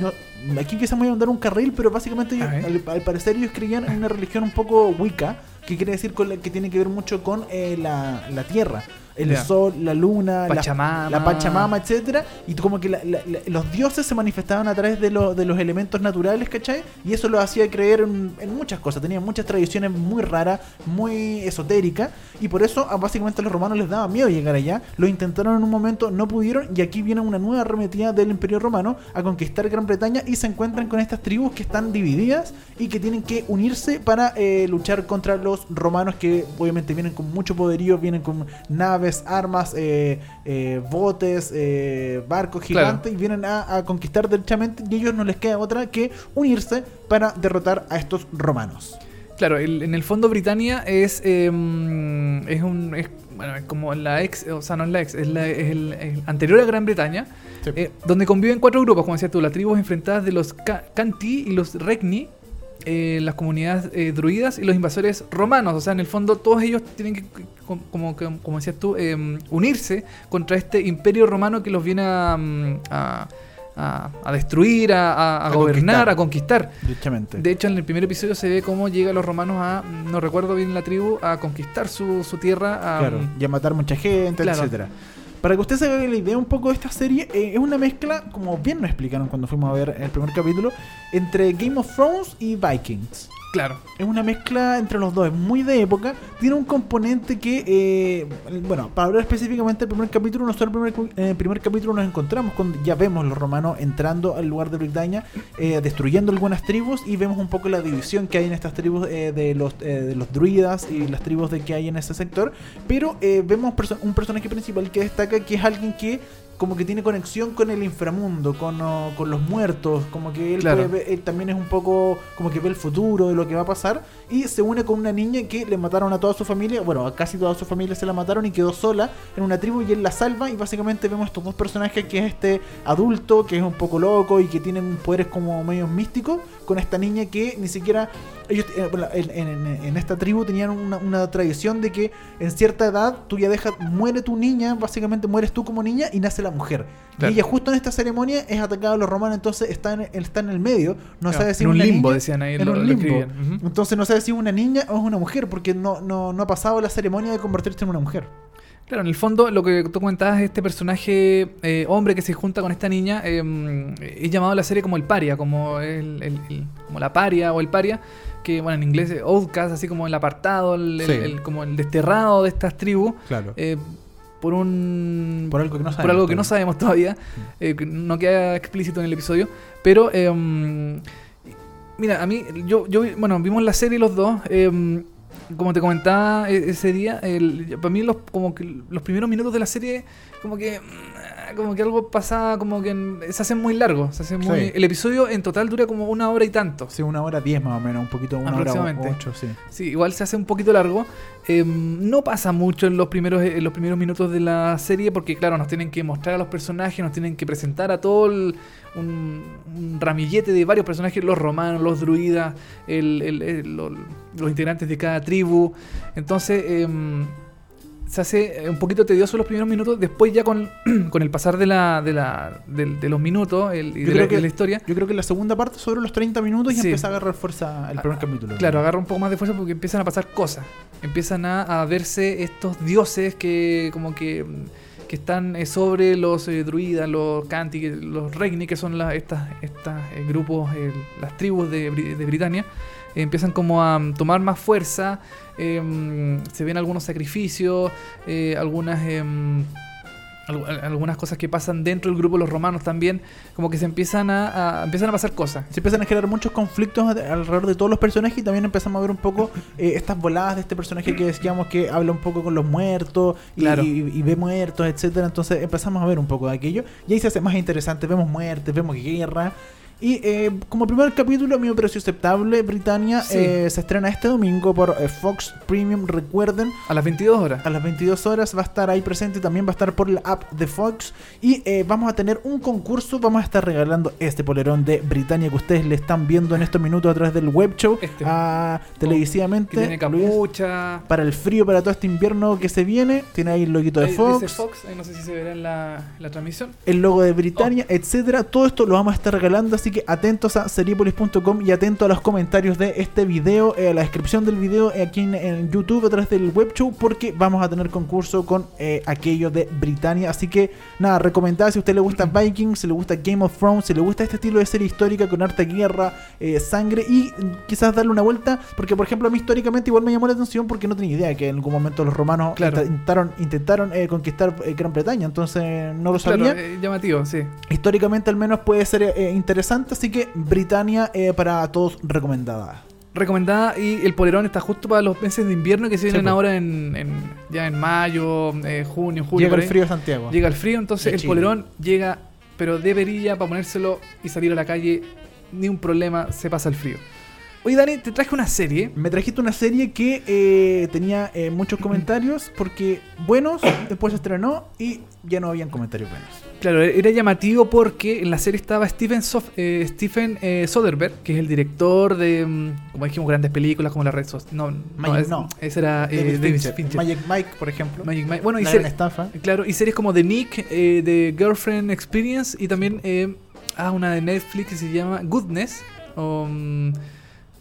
no- aquí voy a mandar un carril, pero básicamente ellos, al parecer ellos creían en una religión un poco wicca, que quiere decir con la- que tiene que ver mucho con eh, la, la tierra. El sol, la luna, la- Pachamama. la Pachamama, etcétera, y como que la- la- la- los dioses se manifestaban a través de, los- de los elementos naturales, ¿cachai? Y eso lo hacía creer en, en muchas cosas, tenían muchas tradiciones muy raras, muy esotéricas, y por eso a, básicamente a los romanos les daba miedo llegar allá, lo intentaron en un momento, no pudieron, y aquí viene una nueva arremetida del imperio romano a conquistar Gran Bretaña y se encuentran con estas tribus que están divididas y que tienen que unirse para eh, luchar contra los romanos que obviamente vienen con mucho poderío, vienen con naves, armas, eh, eh, botes, eh, barcos Claro. gigantes y vienen a, a conquistar derechamente y a ellos no les queda otra que unirse para derrotar a estos romanos. Claro, el- en el fondo Britania es, mm, es un. Es, bueno, es como la ex, o sea, no es la ex, es, la- es el, el anterior a Gran Bretaña, Sí. donde conviven cuatro grupos, como decías tú, las tribus enfrentadas de los Canti y los Regni, eh, las comunidades eh, druidas y los invasores romanos. O sea, en el fondo todos ellos tienen que, como, como, como decías tú, eh, unirse contra este imperio romano que los viene a, mm, a, a- a destruir, a, a- a A gobernar, conquistar. a conquistar. De hecho, en el primer episodio se ve cómo llegan los romanos a, no recuerdo bien la tribu, a conquistar su, su tierra. A, Claro, y a matar mucha gente, Claro. etcétera. Para que usted se haga la idea un poco de esta serie, eh, es una mezcla, como bien nos explicaron cuando fuimos a ver el primer capítulo, entre Game of Thrones y Vikings. Claro. Es una mezcla entre los dos, es muy de época. Tiene un componente que, eh, bueno, para hablar específicamente del primer capítulo, nosotros en el primer, en el primer capítulo nos encontramos cuando ya vemos los romanos entrando al lugar de Bretaña, eh, destruyendo algunas tribus y vemos un poco la división que hay en estas tribus eh, de, los, eh, de los druidas y las tribus de que hay en ese sector. Pero eh, vemos un personaje principal que destaca que es alguien que como que tiene conexión con el inframundo, con, con los muertos, como que él, Claro. puede él también es un poco como que ve el futuro de lo que va a pasar y se une con una niña que le mataron a toda su familia, bueno, a casi toda su familia se la mataron y quedó sola en una tribu y él la salva y básicamente vemos estos dos personajes que es este adulto que es un poco loco y que tienen poderes como medios místicos con esta niña que ni siquiera ellos eh, en, en- en esta tribu tenían una, una tradición de que en cierta edad tú ya dejas, muere tu niña, básicamente mueres tú como niña y nace la mujer. Claro. Y ella justo en esta ceremonia es atacada a los romanos, entonces está en, está en el medio, no Claro, sabe si en un una limbo, niña- decían ahí, en lo- un lo limbo. escribían. Ujú. Entonces no sabe si es una niña o es una mujer, porque no, no, no ha pasado la ceremonia de convertirse en una mujer. Claro, en el fondo lo que tú comentabas, este personaje eh, hombre que se junta con esta niña, eh, es llamado en la serie como el paria, como, el, el- el- como la paria o el paria, que bueno, en inglés es outcast, así como el apartado, Sí. como el desterrado de estas tribus, Claro. eh, por un... por algo que no sabemos. por algo que no todavía. sabemos todavía, eh, que no queda explícito en el episodio, pero eh, mira, a mí, yo, yo, bueno, vimos la serie los dos, eh, como te comentaba e- ese día, el- para mí los, como que los primeros minutos de la serie, como que, como que algo pasaba, como que se hacen muy largos, se hace muy, Sí. el episodio en total dura como una hora y tanto. Sí, una hora diez más o menos, un poquito, una hora Aproximadamente. ocho, sí. Sí, igual se hace un poquito largo. Eh, no pasa mucho en los primeros en los primeros minutos de la serie porque claro, nos tienen que mostrar a los personajes, nos tienen que presentar a todo el- un, un ramillete de varios personajes, los romanos, los druidas, el- el- los integrantes de cada tribu. Entonces, em, se hace eh, un poquito tedioso los primeros minutos, después ya con, con el pasar de la, de, la, del- de los minutos el- y de, la, que- de la historia, Yo creo que la segunda parte sobre los 30 minutos y Sí. empieza a agarrar fuerza el primer capítulo. Claro, agarra un poco más de fuerza porque empiezan a pasar cosas. Empiezan a, a verse estos dioses que como que, que están eh, sobre los eh, druidas, los canti, los regni, que son las estas, estas eh, grupos, eh, las tribus de, de Britania. Eh, empiezan como a tomar más fuerza. eh, se ven algunos sacrificios, eh, algunas... al- al- algunas cosas que pasan dentro del grupo de los romanos también como que se empiezan a, a- empiezan a pasar cosas Se empiezan a generar muchos conflictos de- alrededor de todos los personajes y también empezamos a ver un poco eh, estas voladas de este personaje que decíamos que habla un poco con los muertos y, Claro. y- y ve muertos, etcétera. Entonces empezamos a ver un poco de aquello y ahí se hace más interesante. Vemos muertes, vemos guerra. Y eh, como primer capítulo, a mí me pareció aceptable. Britannia Sí. eh, se estrena este domingo por eh, Fox Premium. Recuerden, a las 22 horas a las 22 horas va a estar ahí presente, también va a estar por la app de Fox y eh, vamos a tener un concurso, vamos a estar regalando este polerón de Britannia que ustedes le están viendo en estos minutos a través del web show Este. televisivamente. que tiene Luis, capucha. para el frío, para todo este invierno que se viene, tiene ahí el loguito de Fox, Dice Fox, ahí no sé si se verá en la, en la transmisión. el logo de Britannia, etcétera. Todo esto lo vamos a estar regalando, así que atentos a seriepolis.com y atentos a los comentarios de este video, eh, a la descripción del video eh, aquí en, en YouTube a través del web show, porque vamos a tener concurso con eh, aquello de Britannia. Así que nada, recomendada si a usted le gusta Vikings, si le gusta Game of Thrones, si le gusta este estilo de serie histórica con harta guerra, eh, sangre y mm, quizás darle una vuelta, porque por ejemplo a mí históricamente igual me llamó la atención porque no tenía idea que en algún momento los romanos Claro. intentaron, intentaron eh, conquistar Gran Bretaña, entonces no lo Claro, sabía. eh, llamativo, sí. Históricamente al menos puede ser eh, interesante, así que Britannia eh, para todos recomendada. Recomendada y el polerón está justo para los meses de invierno que se vienen ahora en, en- ya en mayo, eh, junio, julio. Llega el frío a Santiago. Llega el frío, entonces De el polerón llega, pero de perilla para ponérselo y salir a la calle, ni un problema, se pasa el frío. Oye, Dani, te traje una serie. Me trajiste una serie que eh, tenía eh, muchos comentarios porque buenos, después se estrenó y ya no habían comentarios buenos. Claro, era llamativo porque en la serie estaba Steven, Sof- eh, Stephen eh, Soderbergh, que es el director de, mm, como dijimos, grandes películas como La Red Social. No, no, Magic- es- no. ese era eh, David David Fincher. Fincher. Magic Mike, por ejemplo. Magic Mike. Bueno, y ser- estafa. Claro, y series como The Nick, eh, de Girlfriend Experience y también eh, ah, una de Netflix que se llama Goodness. O,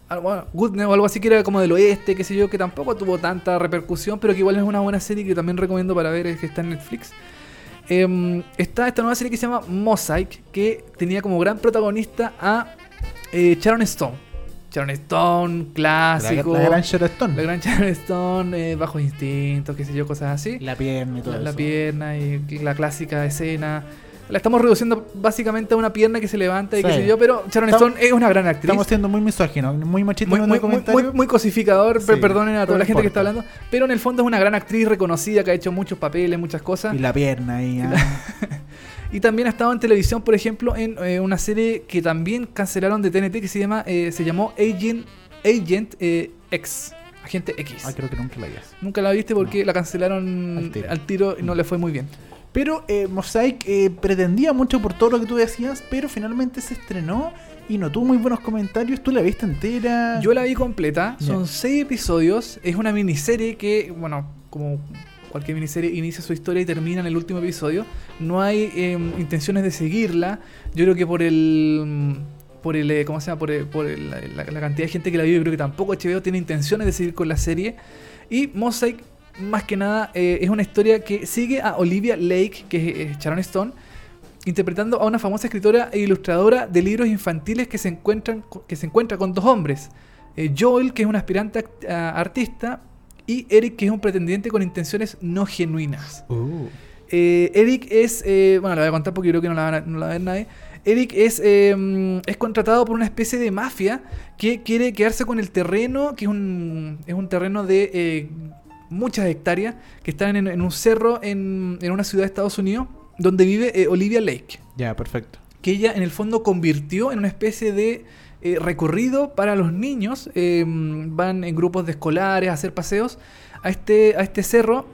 bueno, Goodness o algo así que era como del oeste, qué sé yo, que tampoco tuvo tanta repercusión, pero que igual es una buena serie que también recomiendo para ver, es que está en Netflix. Em, está esta nueva serie que se llama Mosaic, que tenía como gran protagonista a eh, Sharon Stone. Sharon Stone, La, clásico. la gran Sharon Stone. La gran Sharon Stone, eh, Bajos Instintos, qué sé yo, cosas así La pierna y todo la, la eso. pierna y la clásica escena. La estamos reduciendo básicamente a una pierna que se levanta y qué Sí. sé yo, pero Sharon Estamos- Stone es una gran actriz. Estamos siendo muy misóginos, muy machistas muy, muy, muy, cosificador, Sí, per- perdonen a toda la gente que está hablando, pero en el fondo es una gran actriz reconocida que ha hecho muchos papeles, muchas cosas. Y la pierna ahí. ah. Y también ha estado en televisión, por ejemplo, en eh, una serie que también cancelaron de TNT que se llama eh, se llamó Agent Agent eh, X, Agente X. Ay, creo que nunca la hayas. Nunca la viste porque la cancelaron Al tiro. al tiro y no le fue muy bien. Pero eh, Mosaic eh, pretendía mucho por todo lo que tú decías, pero finalmente se estrenó y no tuvo muy buenos comentarios. ¿Tú la viste entera? Yo la vi completa, son seis episodios, es una miniserie que, bueno, como cualquier miniserie inicia su historia y termina en el último episodio. No hay eh, intenciones de seguirla. Yo creo que por el mm, por el eh, ¿cómo se llama? por, el- por el- la, cantidad de gente que la vive, creo que tampoco HBO tiene intenciones de seguir con la serie. Y Mosaic más que nada eh, es una historia que sigue a Olivia Lake, que es Sharon Stone, interpretando a una famosa escritora e ilustradora de libros infantiles que se encuentran que se encuentra con dos hombres. Eh, Joel, que es un aspirante act- artista, y Eric, que es un pretendiente con intenciones no genuinas. Uh, Eh, Eric es, bueno, la voy a contar porque creo que no la, no la va a ver nadie. Eric es, eh, mm, es contratado por una especie de mafia que quiere quedarse con el terreno, que es un, es un terreno de eh, muchas hectáreas, que están en, en un cerro en, en una ciudad de Estados Unidos, donde vive eh, Olivia Lake ya, perfecto. que ella en el fondo convirtió en una especie de eh, recorrido para los niños. eh, van en grupos de escolares a hacer paseos a este, a este cerro.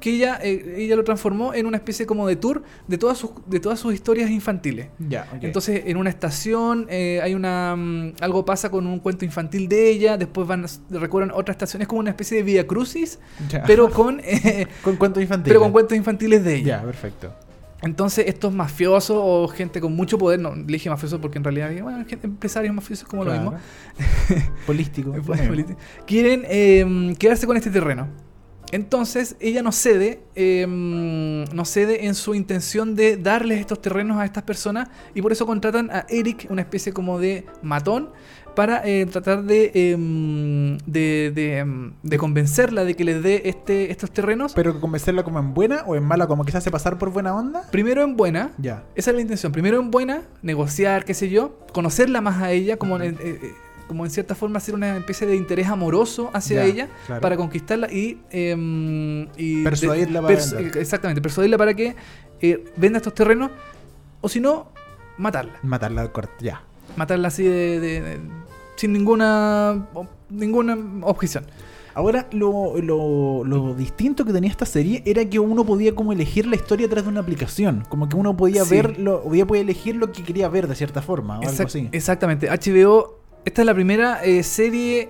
Que ella, eh, ella lo transformó en una especie como de tour de todas sus, de todas sus historias infantiles. Ya. Entonces, en una estación eh, hay una mm, algo pasa con un cuento infantil de ella, después van recorren otra estación, es como una especie de vía crucis, Ya. pero con eh, con cuentos infantiles. pero con cuentos infantiles de ella. Ya, perfecto. Entonces, estos mafiosos o gente con mucho poder, no le dije mafiosos porque en realidad, bueno, gente- empresarios mafiosos como lo mismo, mismo. quieren eh, quedarse con este terreno. Entonces, ella no cede, eh, no cede en su intención de darles estos terrenos a estas personas y por eso contratan a Eric, una especie como de matón, para eh, tratar de, eh, de, de, em, de convencerla de que les dé este, estos terrenos. Pero convencerla como en buena o en mala, como que se hace pasar por buena onda. Primero en buena, Ya. Esa es la intención. Primero en buena, negociar, qué sé yo, conocerla más a ella, como, en, eh, eh, como en cierta forma hacer una especie de interés amoroso hacia Ya, ella claro. para conquistarla y, em, y Persuadirla para persu- vender. exactamente, persuadirla para que eh, venda estos terrenos o si no, matarla. Matarla al corte. Ya. Matarla así de, de- de- sin ninguna ninguna objeción. Ahora, lo, lo, lo distinto que tenía esta serie era que uno podía como elegir la historia a través de una aplicación. Como que uno podía Sí. ver, lo, podía, podía elegir lo que quería ver de cierta forma o algo Exact- así. Exactamente. HBO, esta es la primera eh, serie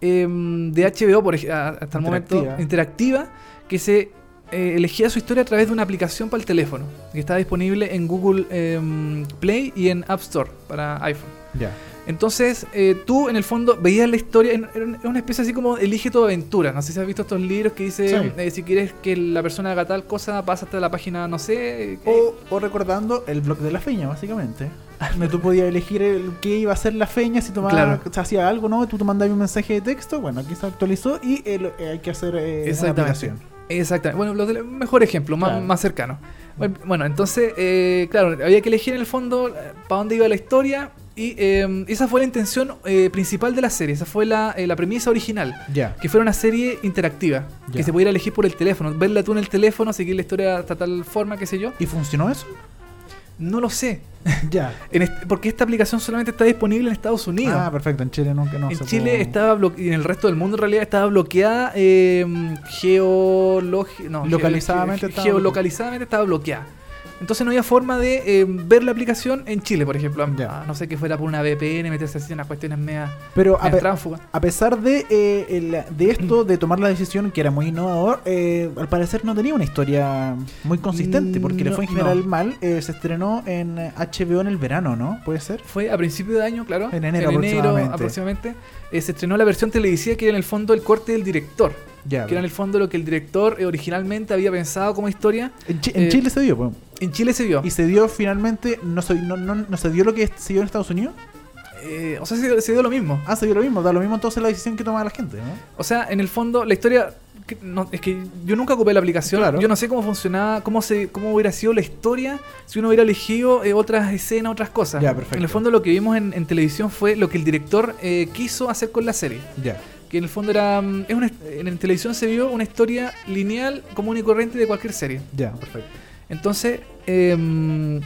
em, de HBO por, hasta el momento Interactiva. que se eh, elegía su historia a través de una aplicación para el teléfono, que estaba disponible en Google em, Play y en App Store para iPhone. Ya. Entonces, eh, tú en el fondo veías la historia, era una especie así como elige tu aventura. No sé si has visto estos libros que dice, Sí. eh, si quieres que la persona haga tal cosa, pásate a la página, no sé. eh, O, o recordando el blog de la feña, básicamente. Donde tú podías elegir el, qué iba a ser la feña, si tomaba, Claro. se hacía algo, ¿no? Tú te mandabas un mensaje de texto, bueno, aquí se actualizó y el- eh, hay que hacer eh, una aplicación. Exactamente. Bueno, los del mejor ejemplo, más, Claro. más cercano. Bueno, entonces, eh, claro, había que elegir en el fondo para dónde iba la historia. Y eh, esa fue la intención eh, principal de la serie. Esa fue la, eh, la premisa original. Ya. Que fuera una serie interactiva. Ya. Que se pudiera elegir por el teléfono. Verla tú en el teléfono, seguir la historia hasta tal forma, qué sé yo. ¿Y funcionó eso? No lo sé. ya. En este- porque esta aplicación solamente está disponible en Estados Unidos. Ah, perfecto. En Chile nunca no en se Chile pudo- estaba bloqueada, y en el resto del mundo en realidad estaba bloqueada eh, no, Localizadamente ge- estaba geolocalizadamente estaba bloqueada. Entonces no había forma de eh, ver la aplicación en Chile, por ejemplo. A no sé que fuera por una VPN, meterse así en unas cuestiones media, Pero a, pe- pesar de, eh, el- de esto, de tomar la decisión que era muy innovador, eh, al parecer no tenía una historia muy consistente, Mm, porque le fue en general no. mal. Eh, se estrenó en HBO en el verano, ¿no? ¿Puede ser? Fue a principio de año, claro. En enero aproximadamente. aproximadamente, eh, se estrenó la versión televisiva que era en el fondo el corte del director. Ya. Que era en el fondo lo que el director eh, originalmente había pensado como historia. En, en eh, Chile se dio, pues. En Chile se vio. Y se dio finalmente, no se, no, no, no se dio lo que se dio en Estados Unidos. Eh, o sea, se dio, se dio lo mismo. Ah, se dio lo mismo, da lo mismo entonces la decisión que toma la gente, ¿no? O sea, en el fondo, la historia. que no- es que yo nunca ocupé la aplicación. Claro. Yo no sé cómo funcionaba, cómo se cómo hubiera sido la historia si uno hubiera elegido eh, otras escenas, otras cosas. Ya, perfecto. En el fondo, lo que vimos en, en televisión fue lo que el director eh, quiso hacer con la serie. Ya. Que en el fondo era. mm, Es una, en, televisión se vio una historia lineal, común y corriente de cualquier serie. Ya, perfecto. Entonces, em,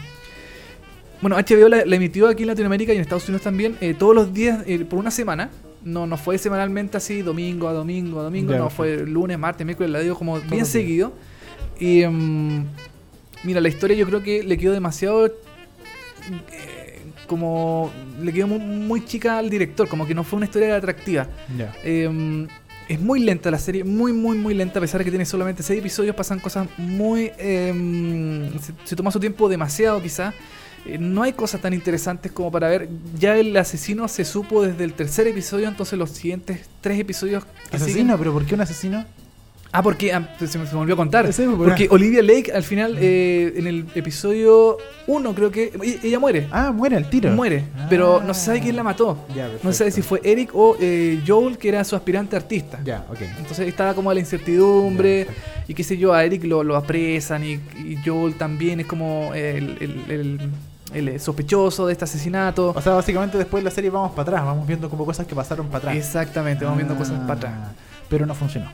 bueno, HBO la, la emitió aquí en Latinoamérica y en Estados Unidos también eh, todos los días eh, por una semana. No, no fue semanalmente así, domingo a domingo a domingo, Ya, no, perfecto. fue lunes, martes, miércoles, la dio como bien seguido. Y em, mira, la historia yo creo que le quedó demasiado. Como. Le quedó muy, muy chica al director, como que no fue una historia atractiva. Eh, es muy lenta la serie, muy, muy, muy lenta. A pesar de que tiene solamente 6 episodios, pasan cosas muy. eh, se, se toma su tiempo demasiado, quizá. Eh, no hay cosas tan interesantes como para ver. Ya el asesino se supo desde el tercer episodio, entonces los siguientes tres episodios. ¿Asesino? siguen- ¿Pero por qué un asesino? Ah, porque ah, se, me, se me olvidó contar. Sí, pues, Porque Olivia Lake, al final, eh, en el episodio 1, creo que. Ella muere. Ah, muere el tiro. Muere, Ah. pero no se sabe quién la mató. Ya, No se sabe si fue Eric o eh, Joel, que era su aspirante artista. Ya, ok. Entonces estaba como la incertidumbre Ya, y qué sé yo, a Eric lo, lo apresan y, y Joel también es como el, el- el- el sospechoso de este asesinato. O sea, básicamente después de la serie vamos para atrás, vamos viendo como cosas que pasaron para atrás. Exactamente, vamos viendo cosas Ah, para atrás. Pero no funcionó.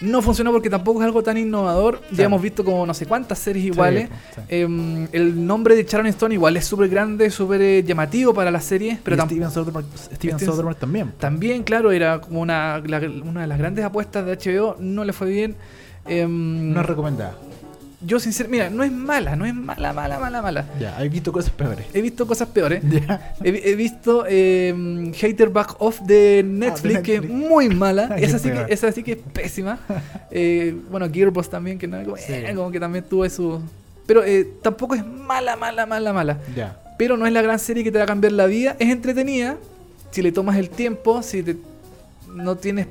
No funcionó porque tampoco es algo tan innovador. Ya hemos visto como no sé cuántas series iguales. Sí, pues, sí. Em, el nombre de Sharon Stone igual es súper grande, súper eh, llamativo para la serie, pero y Steven Soderbergh, Steven Soderbergh también. También, claro, era como una, la- una de las grandes apuestas de HBO, no le fue bien. Em, No es recomendada. Yo sinceramente, mira, no es mala, no es mala, mala, mala, mala. Ya, he visto cosas peores. He visto cosas peores. Ya. He, he visto em, Hater Back Off de Netflix, Ah, de que es Netflix. muy mala. Esa, sí que, esa sí que es pésima. Eh, bueno, Gearbox también, que no, como, Sí. eh, como que también tuve su... Pero eh, tampoco es mala, mala, mala, mala. Ya. Pero no es la gran serie que te va a cambiar la vida. Es entretenida. Si le tomas el tiempo, si te- no tienes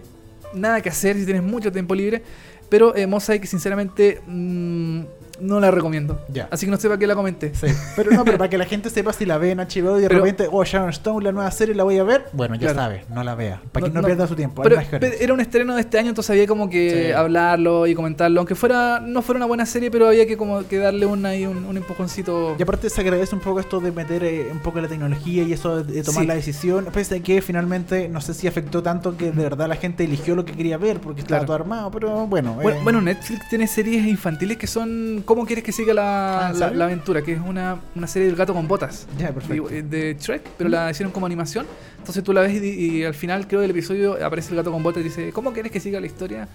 nada que hacer, si tienes mucho tiempo libre. Pero eh, Mosaic, sinceramente, mm, no la recomiendo. Ya. Así que no sé para qué la comenté. Sí. Pero no, pero para que la gente sepa si la ve en HBO y de Pero- repente, oh, Sharon Stone, la nueva serie, la voy a ver. Bueno, ya Claro. sabes, no la vea. Para que No- pierda su tiempo. Pero, pero era un estreno de este año, entonces había como que Sí. hablarlo y comentarlo. Aunque fuera no fuera una buena serie, pero había que como que darle una, ahí un, un empujoncito. Y aparte se agradece un poco esto de meter eh, un poco la tecnología y eso de, de tomar Sí. la decisión, pese a que finalmente no sé si afectó tanto que de verdad la gente eligió lo que quería ver porque estaba Claro. todo armado, pero bueno. Bueno, eh, bueno, Netflix tiene series infantiles que son ¿Cómo quieres que siga la, Ah, ¿en la, aventura? Que es una, una serie del gato con botas. Ya, perfecto. De, de Shrek, pero la hicieron como animación. Entonces tú la ves y, y al final creo del episodio aparece el gato con botas y dice, ¿cómo quieres que siga la historia?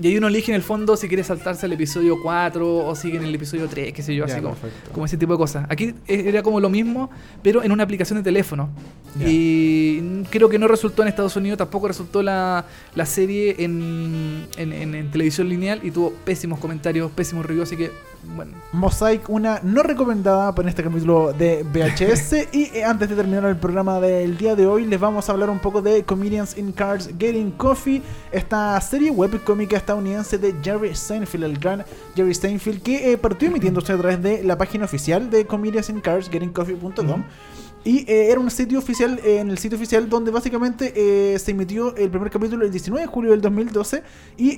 Y ahí uno elige en el fondo si quiere saltarse al episodio 4 o sigue en el episodio 3, qué sé yo, así como, ese tipo de cosas. Aquí e- era como lo mismo, pero en una aplicación de teléfono. Y creo que no resultó en Estados Unidos, tampoco resultó la, la serie en, en, en- en televisión lineal y tuvo pésimos comentarios, pésimos reviews, así que, bueno. Mosaic, una no recomendada para este capítulo de VHS. y eh, antes de terminar el programa del día de hoy, les vamos a hablar un poco de Comedians in Cars Getting Coffee, esta serie web cómica estadounidense de Jerry Seinfeld, el gran Jerry Seinfeld, que eh, partió emitiéndose a través de la página oficial de Comedians in Cars Getting Coffee.com. Y eh, era un sitio oficial, eh, en el sitio oficial donde básicamente eh, se emitió el primer capítulo el 19 de julio del 2012. Y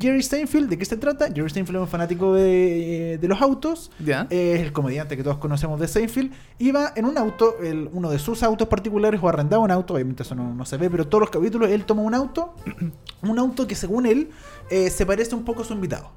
Jerry Seinfeld, ¿de qué se trata? Jerry Seinfeld es un fanático de, de los autos. ¿Ya? Eh, es el comediante que todos conocemos de Seinfeld. Iba en un auto, el- uno de sus autos particulares, o arrendaba un auto, obviamente eso no, no se ve, pero todos los capítulos él toma un auto, un auto que según él se parece un poco a su invitado.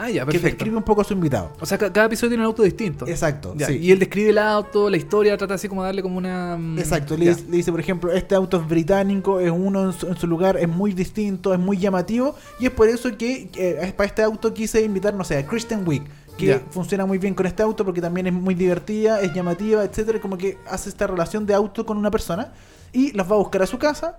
Ah, ya, Que describe un poco a su invitado. O sea, ca- cada episodio tiene un auto distinto. Exacto. Ya, sí. Y él describe el auto, la historia, trata así como de darle como una... mm, Exacto, le, ya. dice- le dice, por ejemplo, este auto es británico, es uno en su, en su lugar, es muy distinto, es muy llamativo, y es por eso que eh, para este auto quise invitar, no sé, a Kristen Wiig, que Ya. funciona muy bien con este auto porque también es muy divertida, es llamativa, etcétera, como que hace esta relación de auto con una persona, y las va a buscar a su casa.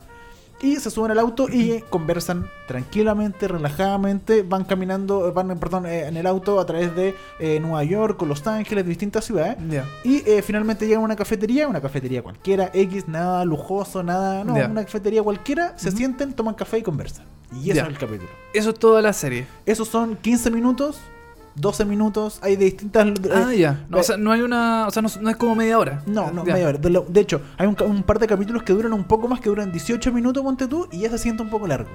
Y se suben al auto y conversan tranquilamente, relajadamente, van caminando, van, perdón, eh, en el auto a través de eh, Nueva York Los Ángeles, distintas ciudades. Y eh, finalmente llegan a una cafetería, una cafetería cualquiera, X, nada lujoso, nada, no, una cafetería cualquiera, se sienten, toman café y conversan. Y eso es el capítulo. Eso es toda la serie. Esos son 15 minutos, 12 minutos, hay de distintas... eh, Ah, ya. No, eh, o sea, no hay una... O sea, no, no es como media hora. no, no, Ya. media hora. De, lo- de hecho, hay un, un par de capítulos que duran un poco más, que duran 18 minutos, ponte tú, y ya se siente un poco largo.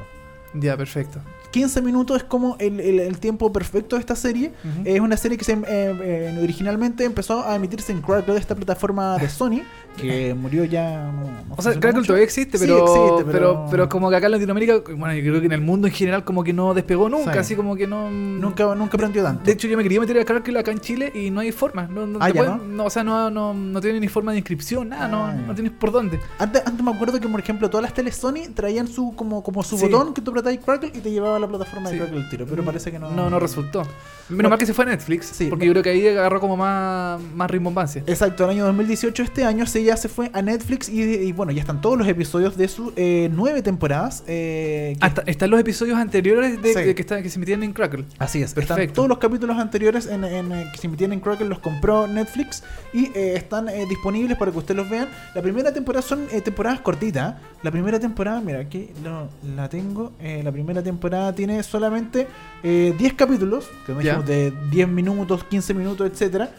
Ya, perfecto. 15 minutos es como el, el- el tiempo perfecto de esta serie. Ujú. Es una serie que se, eh, eh, originalmente empezó a emitirse en Crackle, esta plataforma de Sony, que murió ya. No, no O sea, Crackle todavía existe, Sí, pero, existe, pero... pero como que acá en Latinoamérica, bueno, yo creo que en el mundo en general como que no despegó nunca, Sí. así como que no... Nunca, nunca aprendió tanto. De hecho, yo me quería meter a Crackle acá en Chile y no hay forma. No, no, Ah, ya, pueden- ¿no? o sea, no, no, no tiene ni forma de inscripción, nada, Ah, no, no tienes por dónde. Antes, antes me acuerdo que, por ejemplo, todas las teles Sony traían su como, como su Sí. botón que tú apretabas Crackle y te llevaba a la plataforma Sí. de Crackle el tiro. Pero parece que no. No, no resultó. Menos Bueno, mal que se fue a Netflix, sí, porque yo creo que ahí agarró como más, más rimbombancia. Exacto, el año 2018, este año, se ya se fue a Netflix y, y bueno, ya están todos los episodios de sus eh, nueve temporadas. eh, Hasta, están los episodios anteriores de, Sí. de que, está- que se emitían en Crackle. Así es, están Perfecto. todos los capítulos anteriores en, en, eh, que se emitían en Crackle, los compró Netflix y eh, están eh, disponibles para que ustedes los vean. La primera temporada son eh, temporadas cortitas. La primera temporada, mira, aquí lo- la tengo. eh, la primera temporada tiene solamente eh, 10 capítulos, que me Ya. dijimos de 10 minutos, 15 minutos, etcétera.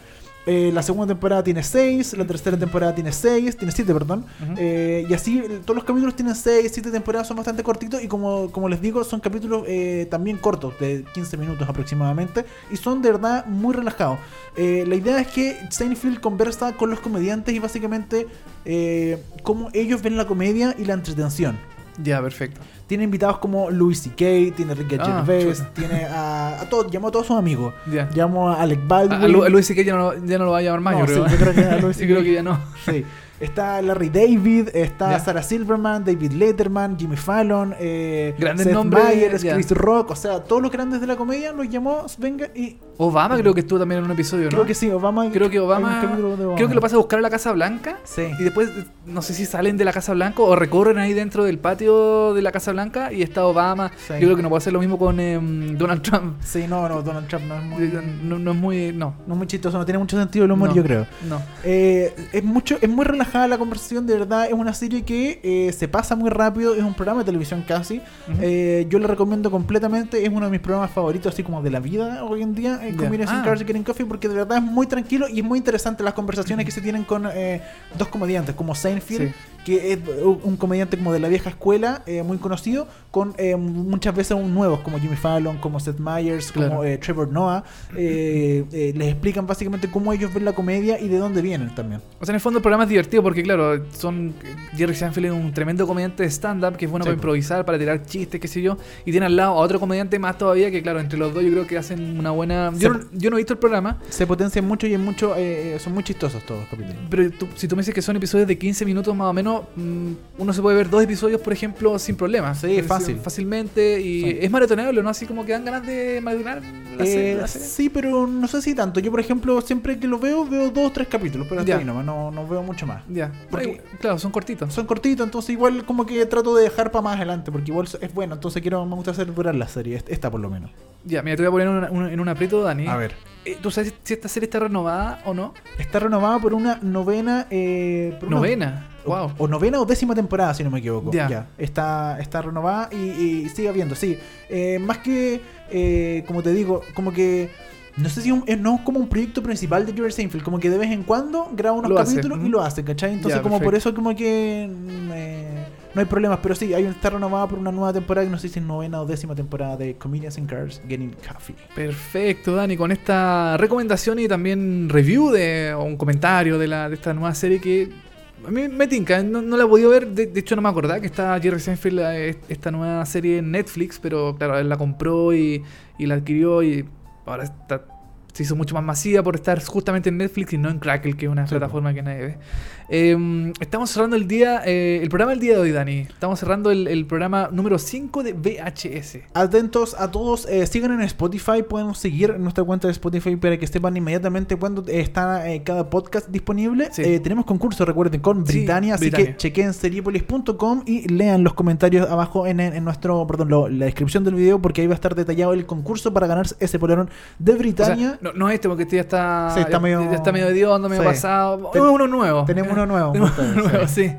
Eh, la segunda temporada tiene 6, la tercera temporada tiene 6, tiene 7, perdón. Eh, y así eh, todos los capítulos tienen 6, 7 temporadas, son bastante cortitos y como, como les digo, son capítulos eh, también cortos, de 15 minutos aproximadamente, y son de verdad muy relajados. Eh, la idea es que Seinfeld conversa con los comediantes y básicamente eh, cómo ellos ven la comedia y la entretención. Ya, perfecto. Tiene invitados como Louis C.K., tiene Ricky Ah, Gervais, chuta. tiene a, a todos, llamó a todos sus amigos. Llamó a Alec Baldwin. a Lu- a Luis C.K. ya no, ya no lo va a llamar más, No, yo creo. sí, yo creo que a Louis creo que ya no. Sí. Está Larry David, está. Sarah Silverman, David Letterman, Jimmy Fallon, eh, Grandes Seth nombres, Meyers, ya. Chris Rock, o sea, todos los grandes de la comedia los llamó, venga, y Obama creo que estuvo también en un episodio, ¿no? creo que sí, Obama. Creo que Obama. Creo que lo pasa a buscar a la Casa Blanca. Sí. Y después, no sé si salen de la Casa Blanca o recorren ahí dentro del patio de la Casa Blanca y está Obama. Sí. Yo creo que no puede hacer lo mismo con em, Donald Trump. Sí, no, no, Donald Trump no es muy, No, no es muy. No. no es muy chistoso, no tiene mucho sentido el humor, No. yo creo. No. Eh, es mucho, es muy relajada la conversación, de verdad. Es una serie que eh, se pasa muy rápido. Es un programa de televisión casi. Ujú. Eh, yo le recomiendo completamente. Es uno de mis programas favoritos, así como de la vida hoy en día. En. Comedians in Ah. Cars y Getting Coffee, porque de verdad es muy tranquilo y es muy interesante las conversaciones que se tienen con eh, dos comediantes, como Seinfeld, Sí. Que es un comediante como de la vieja escuela, eh, muy conocido, con eh, muchas veces un nuevos, como Jimmy Fallon, como Seth Meyers, como eh, Trevor Noah. Eh, eh, les explican básicamente cómo ellos ven la comedia y de dónde vienen también. O sea, en el fondo el programa es divertido porque, claro, son Jerry Seinfeld es un tremendo comediante de stand-up que es bueno Sí, para improvisar, para tirar chistes, qué sé yo. Y tiene al lado a otro comediante más todavía que, claro, entre los dos yo creo que hacen una buena... Yo, no, yo no he visto el programa, se potencian mucho y en mucho eh, son muy chistosos todos los capítulos. pero tú- si tú me dices que son episodios de 15 minutos más o menos, mm, uno se puede ver dos episodios, por ejemplo, sin problemas. Sí, decir, fácil. Fácilmente y Sí. es maratoneable, ¿no? Así como que dan ganas de maratonar. Eh, sí, pero no sé si tanto. Yo, por ejemplo, siempre que lo veo, veo dos o tres capítulos, pero hasta Ya. ahí nomás, no, no veo mucho más. Ya, Porque- claro, son cortitos. Son cortitos, entonces igual como que trato de dejar para más adelante, porque igual es bueno, entonces quiero, me gusta hacer durar la serie, est- esta por lo menos. Ya, mira, te voy a poner una- una- en un aprieto, Dani. A ver. Eh, ¿Tú sabes si esta serie está renovada o no? Está renovada por una novena... Eh, por Novena. Wow. o novena o décima temporada, si no me equivoco. Ya. Está, está renovada y, y sigue habiendo, sí. Eh, más que, eh, como te digo, como que. No sé si un- no es como un proyecto principal de Jerry Seinfeld, como que de vez en cuando graba unos Lo hace, capítulos y lo hace, ¿cachai? Entonces, Ya, como por eso, como que. No hay problemas, pero sí, hay un está renovada por una nueva temporada, que no sé novena o décima temporada de Comedians in Cars Getting Coffee. Perfecto, Dani, con esta recomendación y también review de, o un comentario de, la, de esta nueva serie que a mí me tinca, no, no la he podido ver, de, hecho no me acordaba que estaba Jerry Seinfeld, eh, esta nueva serie en Netflix, pero claro, él la compró y, y la adquirió y ahora está, se hizo mucho más masiva por estar justamente en Netflix y no en Crackle, que es una Sí, plataforma que nadie ve. Eh, estamos cerrando el día, eh, el programa del día de hoy, Dani. Estamos cerrando el, el programa número 5 de VHS. Atentos a todos, eh, sigan en Spotify, pueden seguir nuestra cuenta de Spotify para que sepan inmediatamente cuando está eh, cada podcast disponible. Sí. Eh, tenemos concurso, recuerden, con Sí, Britannia, así Britannia. que chequen seriepolis.com y lean los comentarios abajo en, nuestro, perdón, lo- la descripción del video porque ahí va a estar detallado el concurso para ganarse ese polerón de O sea, Britannia. No, no este, porque este ya está, Sí, está ya, medio- ya está medio hediondo, medio Sí. pasado. Ten- Tenemos uno nuevo. tenemos uno nuevo, Tenemos ustedes, uno nuevo, sí. sí.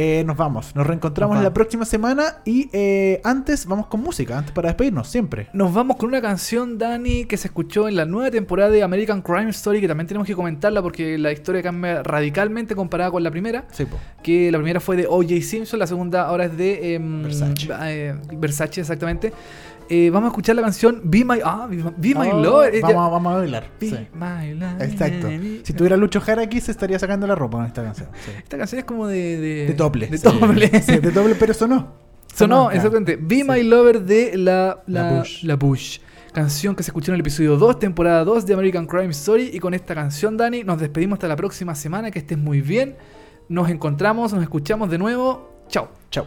Eh, nos vamos, nos reencontramos Nos la próxima semana y eh, antes vamos con música, antes para despedirnos, siempre. Nos vamos con una canción, Dani, que se escuchó en la nueva temporada de American Crime Story, que también tenemos que comentarla porque la historia cambia radicalmente comparada con la primera. Sí, po. Que la primera fue de O.J. Simpson, la segunda ahora es de em, Versace. eh, Versace, exactamente. Eh, vamos a escuchar la canción Be My, ah, Be My, Be My Oh, eh, vamos, a, vamos a bailar. Be sí. My Love. Exacto. Si tuviera Lucho Jara aquí, se estaría sacando la ropa con esta canción. sí. Esta canción es como de... De, De doble. De doble. Sí, de doble, pero sonó. Sonó, exactamente. Be Sí. My Lover de la, la, La Bush. la Bush. Canción que se escuchó en el episodio 2, temporada 2 de American Crime Story. Y con esta canción, Dani, nos despedimos hasta la próxima semana. Que estés muy bien. Nos encontramos, nos escuchamos de nuevo. Chao. Chao.